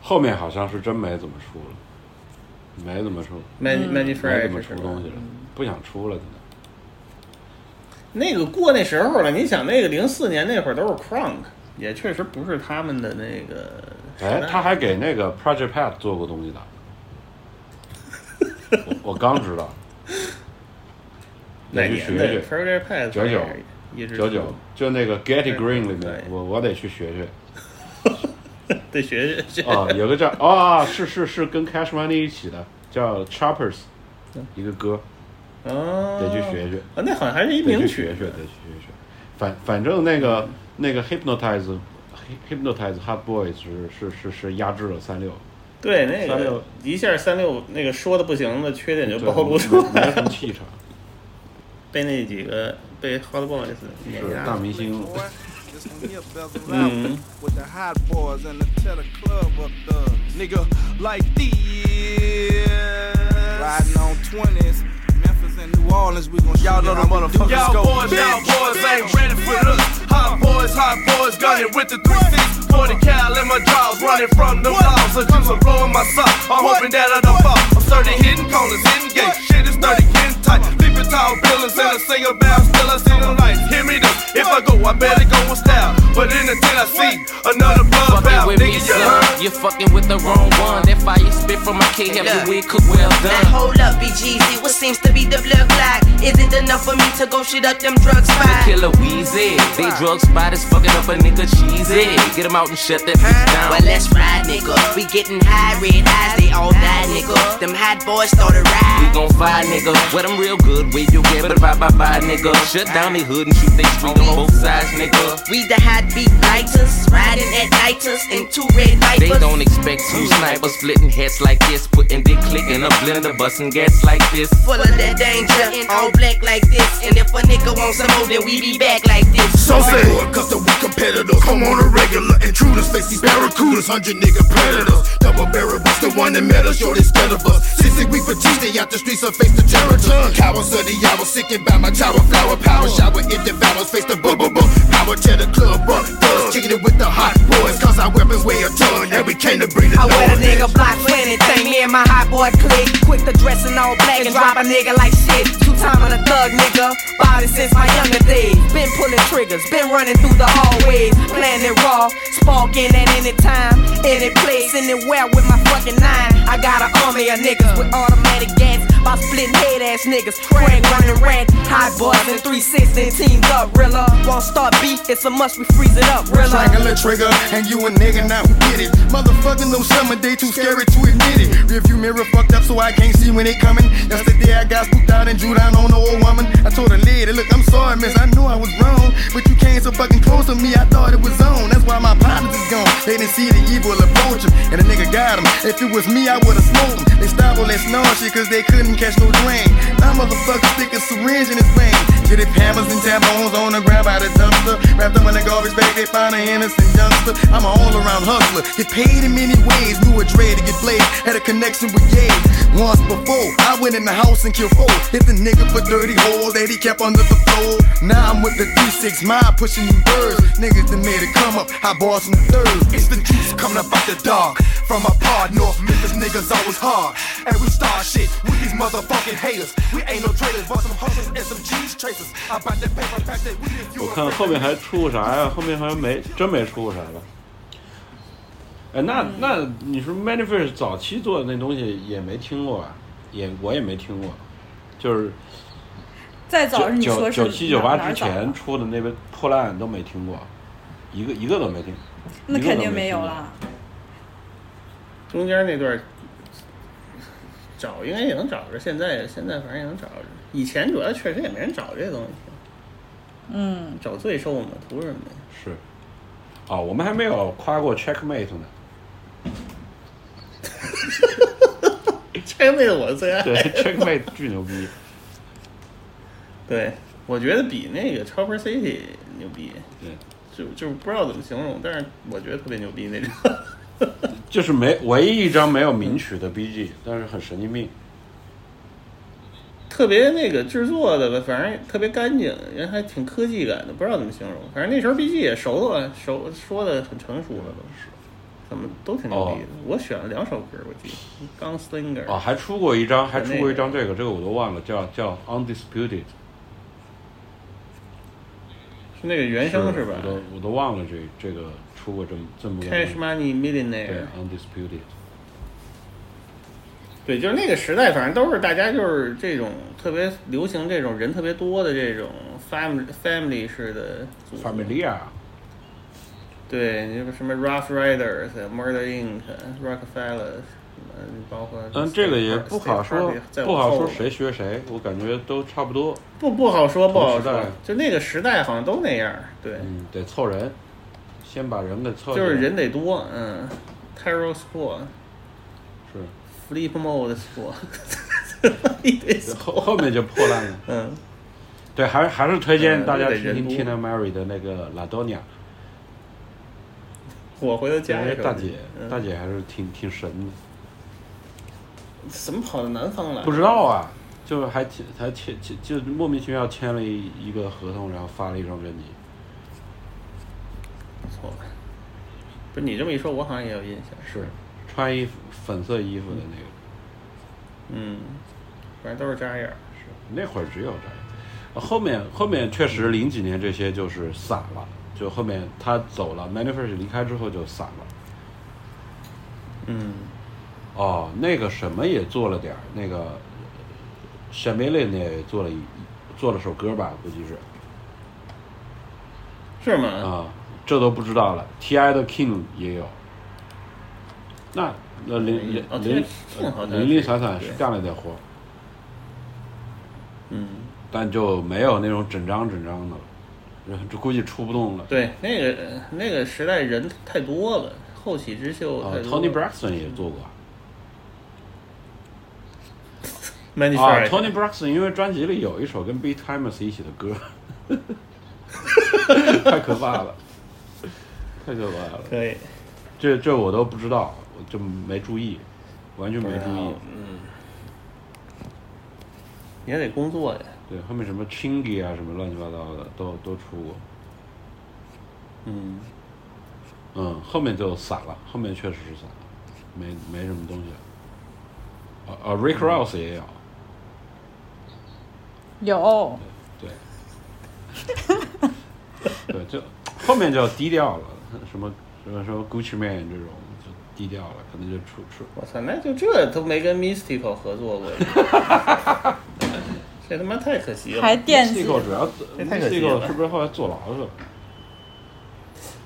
后面好像是真没怎么出了，没怎么出，Many Many 没 Fresh 怎么出东西了，不想出了。那个过那时候了，你想那个零四年那会儿都是 Crunk，也确实不是他们的那个。哎，他还给那个 Project Pat 做过东西的，我 我刚知道，得去学学。Project 九九九九，就那个 Getty Green 里面，我我得去学学。得学学学。哦，有个叫啊、是是是跟 Cash Money 一起的，叫 Choppers，一个歌，哦，得去学学。啊，那好像还是一得名曲去学学，得去学学。反反正那个那个 Hypnotize Hypnotize Hot Boys 是是是是压制了三六，对，那个一下三六那个说的不行的缺点就对暴露出没没来了，什么气场，被那几个被 Hot Boys 碾是压大明星。This one here bezel out with the hot boys and the tear the club up thugs. Nigga, like these. Riding on 20s. Memphis and New Orleans, we gon' Y'all know the motherfuckers Y'all boys, y'all boys ain't ready for this. Hot boys, hot boys, gunning with the 3 40 cal in my jaws, running from them dogs. So juice are blowing my sock. I'm hoping that I don't fall. I'm starting hitting corners, hitting gates. Shit is starting getting tight. Flipping tall buildings and a single bound. Still I see the lights. Hear me this. If I go, I better go with style. But in the tent, I see another blood Fucking with me, Nigga, you son. heard? You're fucking with the wrong one. That fire spit from my K help your wig cook well Now hold up, BGZ, what seems to be the blood clot? Is it enough for me to go shit up them drug spots? Killer Weezy. They drug spot is fucking up a nigga cheesy. Get him out and shut that bitch down. Well, let's ride, nigga. We getting high, red eyes, they all die, nigga. Them hot boys started We ride. We gon' fire nigga. Wet them real good. Wave you get, but bye bye bye nigga. Shut down they hood and shoot they street on both sides, nigga. We the hot beat lighters, riding at nighters in two red They don't expect two snipers splitting heads like this, putting dick click in a blender, busting gas like this. Full of that danger, all black like this. And if a nigga wants some more, then we be back like this. So say custom with competitors. Come on a regular intruders, face these barracudas, hundred nigga predators. Double barrel was the one that met us, yo, they scared of us. Since we petite, they out the streets and face the terror. Cowards of the hour, sickened by my tower flower power shower. It devours, face the boom boom boom. Power tear the club up, thugs kicking it with the hot boys. Cause our weapons weigh a ton, and we came to bring the I wear a nigga block anything. Me and my hot boy click. Quick to dress in all black and drop a nigga like shit. Two time on a thug nigga. Body since my younger days. Been pulling triggers. Been running through the hallways. Playing it raw. Sparking at any time. Any place. Anywhere with my fucking nine. I got an army of niggas with automatic gas. By splitting head ass niggas. Craig running red. Hot boys and 316 teamed up. Rilla. Won't start beef. It's a must we freeze it up. Rilla. Triangle trigger, and you a nigga now who get it. Motherfucking no summer day, too scary to admit it. Review mirror fucked up, so I can't see when they coming. Yesterday I got spooked out and drew down on the old woman. I told her lady, look, I'm sorry, miss, I knew I was wrong. But you came so fucking close to me, I thought it was on. That's why my partners is gone. They didn't see the evil approach him, and the nigga got him. If it was me, I would've smoked him. They stopped all that snore shit, cause they couldn't catch no drain. Now motherfuckers stick a syringe in his vein. Get it hammers and tampons on the ground by the dumpster. Wrapped up in a garbage bag, they find an innocent youngster. I'm an all around hustler. Get paid in many ways. Knew a dread to get played. Had a connection with Ye. Once before, I went in the house and killed four. Hit the nigga for dirty holes that he kept under the floor. Now I'm with the 3-6 mile pushing them birds. Niggas that made it come up. I boss from the third. It's the juice coming up out the dark. From a part North Memphis niggas always hard. And we start shit. We ain't no traitors, but some hustlers and some cheese tracers. About that paper pack that we if you 我看后面还出过啥呀？后面好像没真没出过啥了。哎，那那你说 Manifest 早期做的那东西也没听过吧？也我也没听过，就是再早是你九说九七九八之前出的那个破烂都没听过，一个一个都没听。一个那肯定没有了。中间那段儿找应该也能找着，现在现在反正也能找着。以前主要确实也没人找这东西，嗯，找罪受嘛，图什么呀？是，啊，我们还没有夸过 Checkmate 呢。Checkmate 我最爱。对，Checkmate 巨牛逼。对，我觉得比那个 Chopper City 牛逼。对，就就不知道怎么形容，但是我觉得特别牛逼那种。就是没唯一一张没有名曲的 BG，但是很神经病。特别那个制作的吧，反正特别干净，人还挺科技感的，不知道怎么形容。反正那时候 BG 也熟了，熟说的很成熟了，都是，怎么都挺牛逼的。我选了两首歌，我记得《Gunslinger》啊，还出过一张，还出过一张这个，这个我都忘了，叫叫 Undisputed，是那个原声是吧我都我都忘了这这个出过这么这么个？Cash Money 对 Millionaire。Undisputed，对，就是那个时代，反正都是大家就是这种特别流行这种人特别多的这种 family family 式的组合 Familia，对，你什么 Rough Riders、Murder Inc、Rockefeller，什么包括但，这个也不好说不好说谁学谁，我感觉都差不多。不不好说，不好说就那个时代好像都那样，对，嗯，得凑人，先把人给凑。就是人得多，嗯，Terror Squad 是 Flip Mode Squad，一堆 squad 后后面就破烂了。嗯，对，还是还是推荐嗯大家听听 Tina Mary 的那个《拉多尼亚》，我回头加一个因为大姐嗯大姐还是挺挺神的。怎么跑到南方来？不知道啊，就是还签还签签就莫名其妙签了一一个合同，然后发了一张专辑。不错。不是你这么一说，我好像也有印象。是穿衣服粉色衣服的那个，嗯，反正都是扎眼儿。是那会儿只有这样。呃后面后面确实零几年这些就是散了，就后面他走了，Manifest 离开之后就散了。嗯，哦，那个什么也做了点儿，那个 s h a m e l i n 也做了一做了首歌吧，估计是是吗？啊，这都不知道了。T.I 的 King 也有，那那零零哦零零零散散是干了点活，嗯，但就没有那种整张整张的了，然后就估计出不动了。对，那个那个时代人太多了，后起之秀啊太多。，Tony Braxton 也做过。啊，Tony Braxton 因为专辑里有一首跟 Beat Timers 一起的歌，太可怕了，太可怕了。可以。这这我都不知道，我就没注意，完全没注意。嗯，也得工作呀。对，后面什么 Chingy 啊，什么乱七八糟的都都出过。嗯，嗯，后面就散了，后面确实是散了，没没什么东西了。啊啊，Rick Ross 也有，有，对，对，就后面就低调了，什么什么什么 Gucci Man 这种就低调了，可能就出出我操，那就这都没跟 Mystical 合作过，这他妈太可惜了。还惦记 Mystical 主要这太可惜了 Mystical 是不是后来坐牢去了？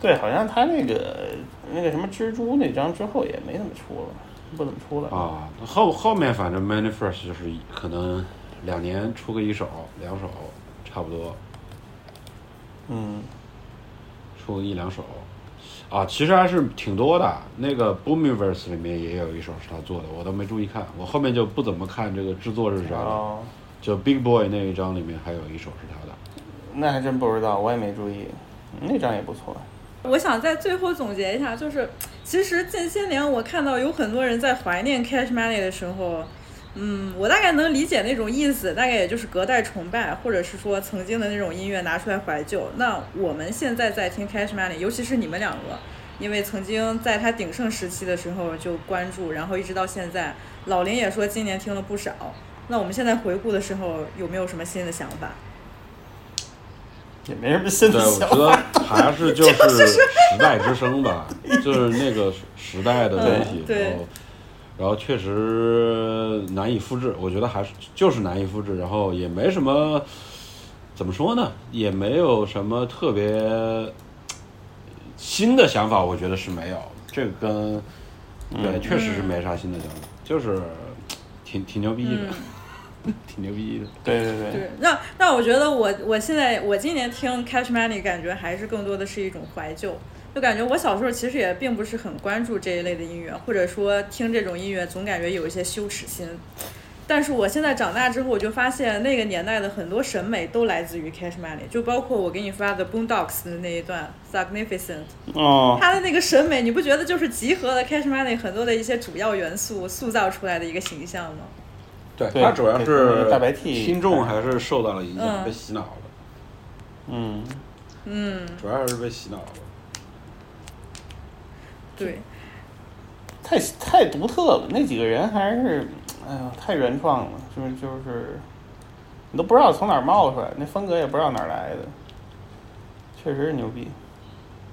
对，好像他那个那个什么蜘蛛那张之后也没怎么出了，不怎么出了。啊，后后面反正 Manifest 就是可能两年出个一首两首，差不多嗯，出个一两首。啊，其实还是挺多的。那个 Boomiverse 里面也有一首是他做的，我都没注意看。我后面就不怎么看这个制作是啥了。哦，就 Big Boy 那一张里面还有一首是他的。那还真不知道，我也没注意。那张也不错。我想在最后总结一下，就是其实近些年我看到有很多人在怀念 Cash Money 的时候，嗯，我大概能理解那种意思，大概也就是隔代崇拜，或者是说曾经的那种音乐拿出来怀旧。那我们现在在听 Cash Money，尤其是你们两个，因为曾经在他鼎盛时期的时候就关注，然后一直到现在，老林也说今年听了不少。那我们现在回顾的时候，有没有什么新的想法？也没什么新，的想我觉得法。还是就是 时代之声吧，就是那个时代的东西，对然后然后确实难以复制，我觉得还是就是难以复制，然后也没什么怎么说呢，也没有什么特别新的想法，我觉得是没有，这个跟对，确实是没啥新的想法，就是挺挺牛逼的，挺牛逼的。对对对，对，那那我觉得我我现在我今年听 Catch Money 感觉还是更多的是一种怀旧，就感觉我小时候其实也并不是很关注这一类的音乐，或者说听这种音乐总感觉有一些羞耻心。但是我现在长大之后，我就发现那个年代的很多审美都来自于 Cash Money，就包括我给你发的 Boondocks 的那一段 Significant 哦，他的那个审美，你不觉得就是集合了 Cash Money 很多的一些主要元素，塑造出来的一个形象吗？对，他主要是大白 T 听众还是受到了影响，嗯。被洗脑了，嗯，嗯，主要还是被洗脑了。对，太太独特了，那几个人还是，哎呀，太原创了，就是就是，你都不知道从哪儿冒出来，那风格也不知道哪儿来的，确实是牛逼，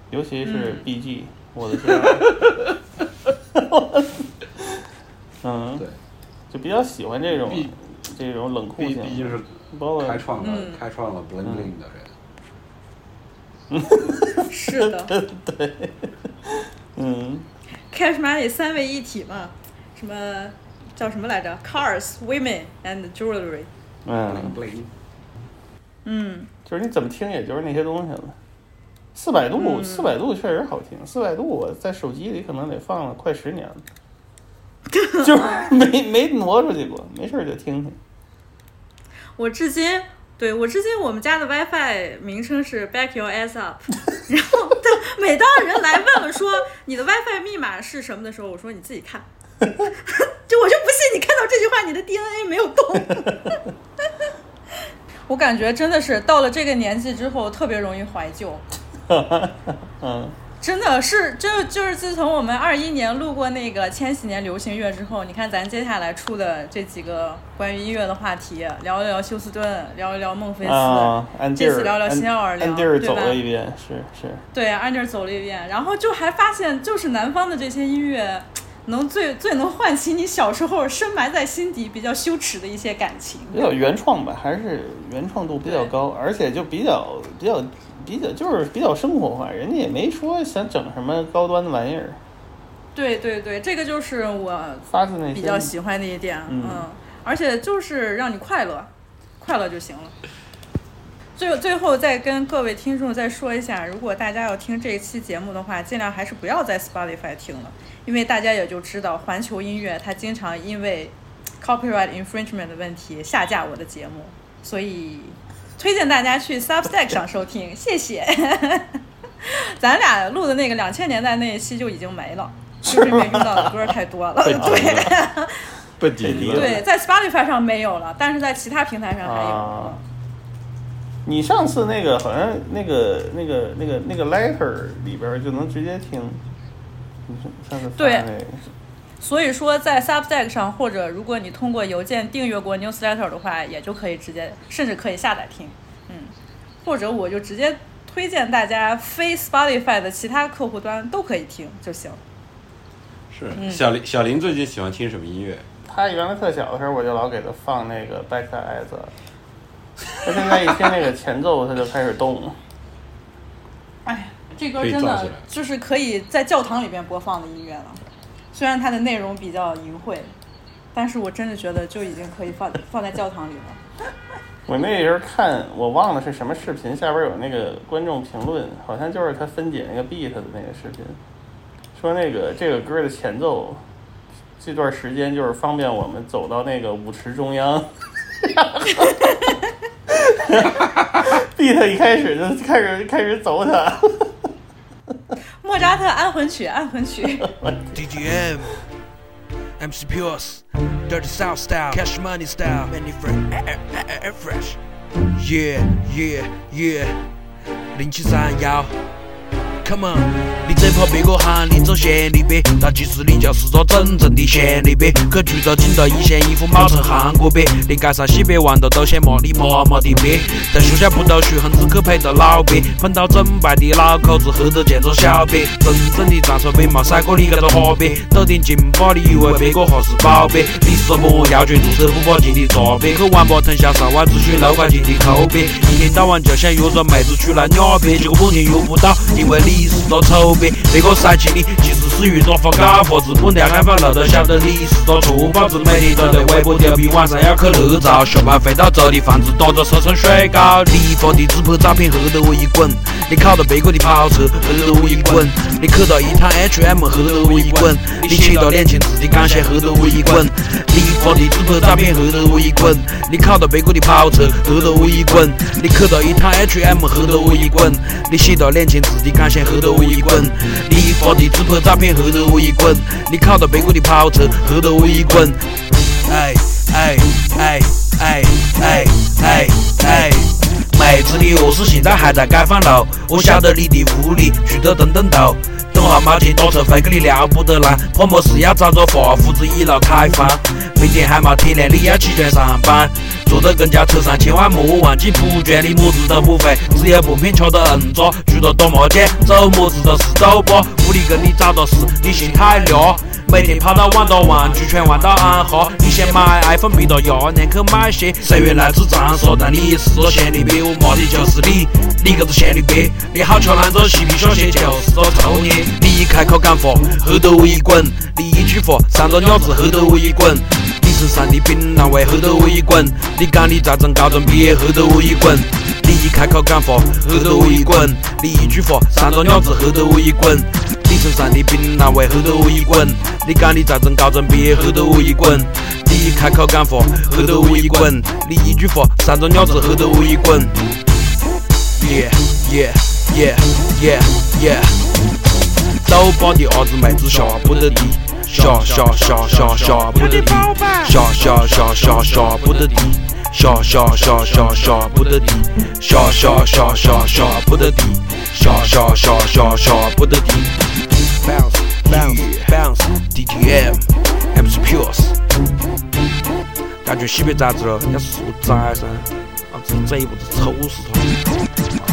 尤其是嗯。BG，、我的天啊，嗯，对，就比较喜欢这种 B 这种冷酷性，毕毕竟是包括开创了、嗯。开创了 bling bling 的人。是的。嗯，Cash Money 三位一体嘛，什么叫什么来着？Cars, Women and Jewelry。嗯，bling，嗯，就是你怎么听也就是那些东西了。四百度，嗯四百度确实好听。四百度我在手机里可能得放了快十年了，就是没没挪出去过，没事就听听。我至今对我之前我们家的 WiFi 名称是 Back Your Ass Up，然后当每当人来问了说你的 WiFi 密码是什么的时候，我说你自己看，就我就不信你看到这句话你的 DNA 没有动。我感觉真的是到了这个年纪之后，特别容易怀旧。嗯，真的是，就就是自从我们二一年录过那个千禧年流行乐之后，你看咱接下来出的这几个关于音乐的话题，聊一聊休斯顿，聊一聊孟菲斯，啊，安这次聊聊新奥尔良，安迪尔走？了一遍，是是，对，安迪尔走了一遍，然后就还发现，就是南方的这些音乐，能最最能唤起你小时候深埋在心底比较羞耻的一些感情。比较原创吧，还是原创度比较高，而且就比较比较比较就是比较生活化，人家也没说想整什么高端的玩意儿，对对对，这个就是我发自内心比较喜欢的一点，嗯而且就是让你快乐，快乐就行了。最最后再跟各位听众再说一下，如果大家要听这一期节目的话，尽量还是不要在 Spotify 听了，因为大家也就知道环球音乐它经常因为 copyright infringement 的问题下架我的节目，所以推荐大家去 Substack 上收听，谢谢。咱俩录的那个两千年代那一期就已经没了，就 是因为用到的歌太多了。对了，被敌了。对，在 Spotify 上没有了，但是在其他平台上还有。啊。你上次那个好像那个那个那个那个 letter 里边就能直接听，你上次发对那个所以说，在 Substack 上，或者如果你通过邮件订阅过 Newsletter 的话，也就可以直接，甚至可以下载听。嗯，或者我就直接推荐大家非 Spotify 的其他客户端都可以听就行。是嗯小林，小林最近喜欢听什么音乐？他原来特小的时候，我就老给他放那个 Back to Eyes，他现在一听那个前奏，他就开始动。哎，这歌真的就是可以在教堂里边播放的音乐了。虽然它的内容比较淫秽，但是我真的觉得就已经可以放放在教堂里了。我那时候看，我忘了是什么视频，下边有那个观众评论，好像就是他分解那个 beat 的那个视频，说那个这个歌的前奏，这段时间就是方便我们走到那个舞池中央。beat 一开始就开始开始走它，莫扎特安魂曲，安魂曲。 DGM, MC Pures, Dirty South style, Cash Money style, Many fresh, fresh. Yeah, yeah, yeah. 零七三幺。Come on，你 这跑别个喊你走闲的呗，倒计时你就是个真正的闲的呗。可剧照紧到一线，衣服毛成韩国呗，连街上西北豌豆都想骂你妈妈的呗。在学校不读书，横只去陪着老伯，碰到正牌的老口子，后头见着小白，真正的长手北冒塞过你这个河北，抖点劲把你以为别个何是宝贝，你是么要卷入手不把钱的坐北，可王八腾向上网，只许六块钱的抠别，一天到晚就想约着妹子出来鸟别，结果半天约不到，因为你是个丑别，那个帅气的其实是遇到发假脖子，本条开发路都晓得你是个粗包子，每天都在微博调皮晚上要去日照，下班回到走的房子打着收成水糕，你发的自拍照片后头我一滚，你考到别个的跑车后头我一滚，你去到一趟 H&M 后头我一滚，你写到两千字的感谢后头我一滚，你发的自拍照片后头我一滚，你考到别个的跑车后头我一滚，你去到一趟 H&M 后头我一滚，你写到两千字的感谢后头我一滚，你发的自拍照片后头我一滚，你考到别个的跑车后头我一滚，哎哎哎哎哎哎哎。妹子，你何是现在还在解放路？我晓得你的屋里住着灯灯头，等下没钱打车会给你了不得难，怕么事要找着发胡子一路开房。明天还没天亮，你要起床上班，坐在公交车上千万莫忘记补觉，你么子都不会，只有半片吃的硬渣，除了打麻将，做么子都是走吧。屋里跟你找到事，你心太凉。每天跑到万达玩具圈，玩到暗哈。你想买 iPhone，逼到亚年去买些。谁原来自长沙，但你是个闲的鳖，我骂的就是你，你个子闲的鳖。你好吃懒做嬉皮笑些，就是个臭捏。你一开口讲话，后头我一滚；你一句话，三个鸟子，后头我一滚。你身上的槟榔味，后头我一滚；你讲你在整高中毕业，后头我一滚。你一开口讲话，后头我一滚；你一句话，三个鸟子，后头我一滚。身上的病拿为后头一滚，你讲你再整高整别后头一滚，你一开口干活后头一滚，你一句话三只鸟子后头一滚。Yeah yeah yeah yeah yeah，抖包的伢子妹子下不得地，下下下下下不得地，下下下下下不得地。下下下下下不得地，下下下下下不得地，下下下下下不得地。Bounce bounce bounce DTM MC Pulse，感觉西北杂志了，要是素宅噻，啊，这这一步子抽死他。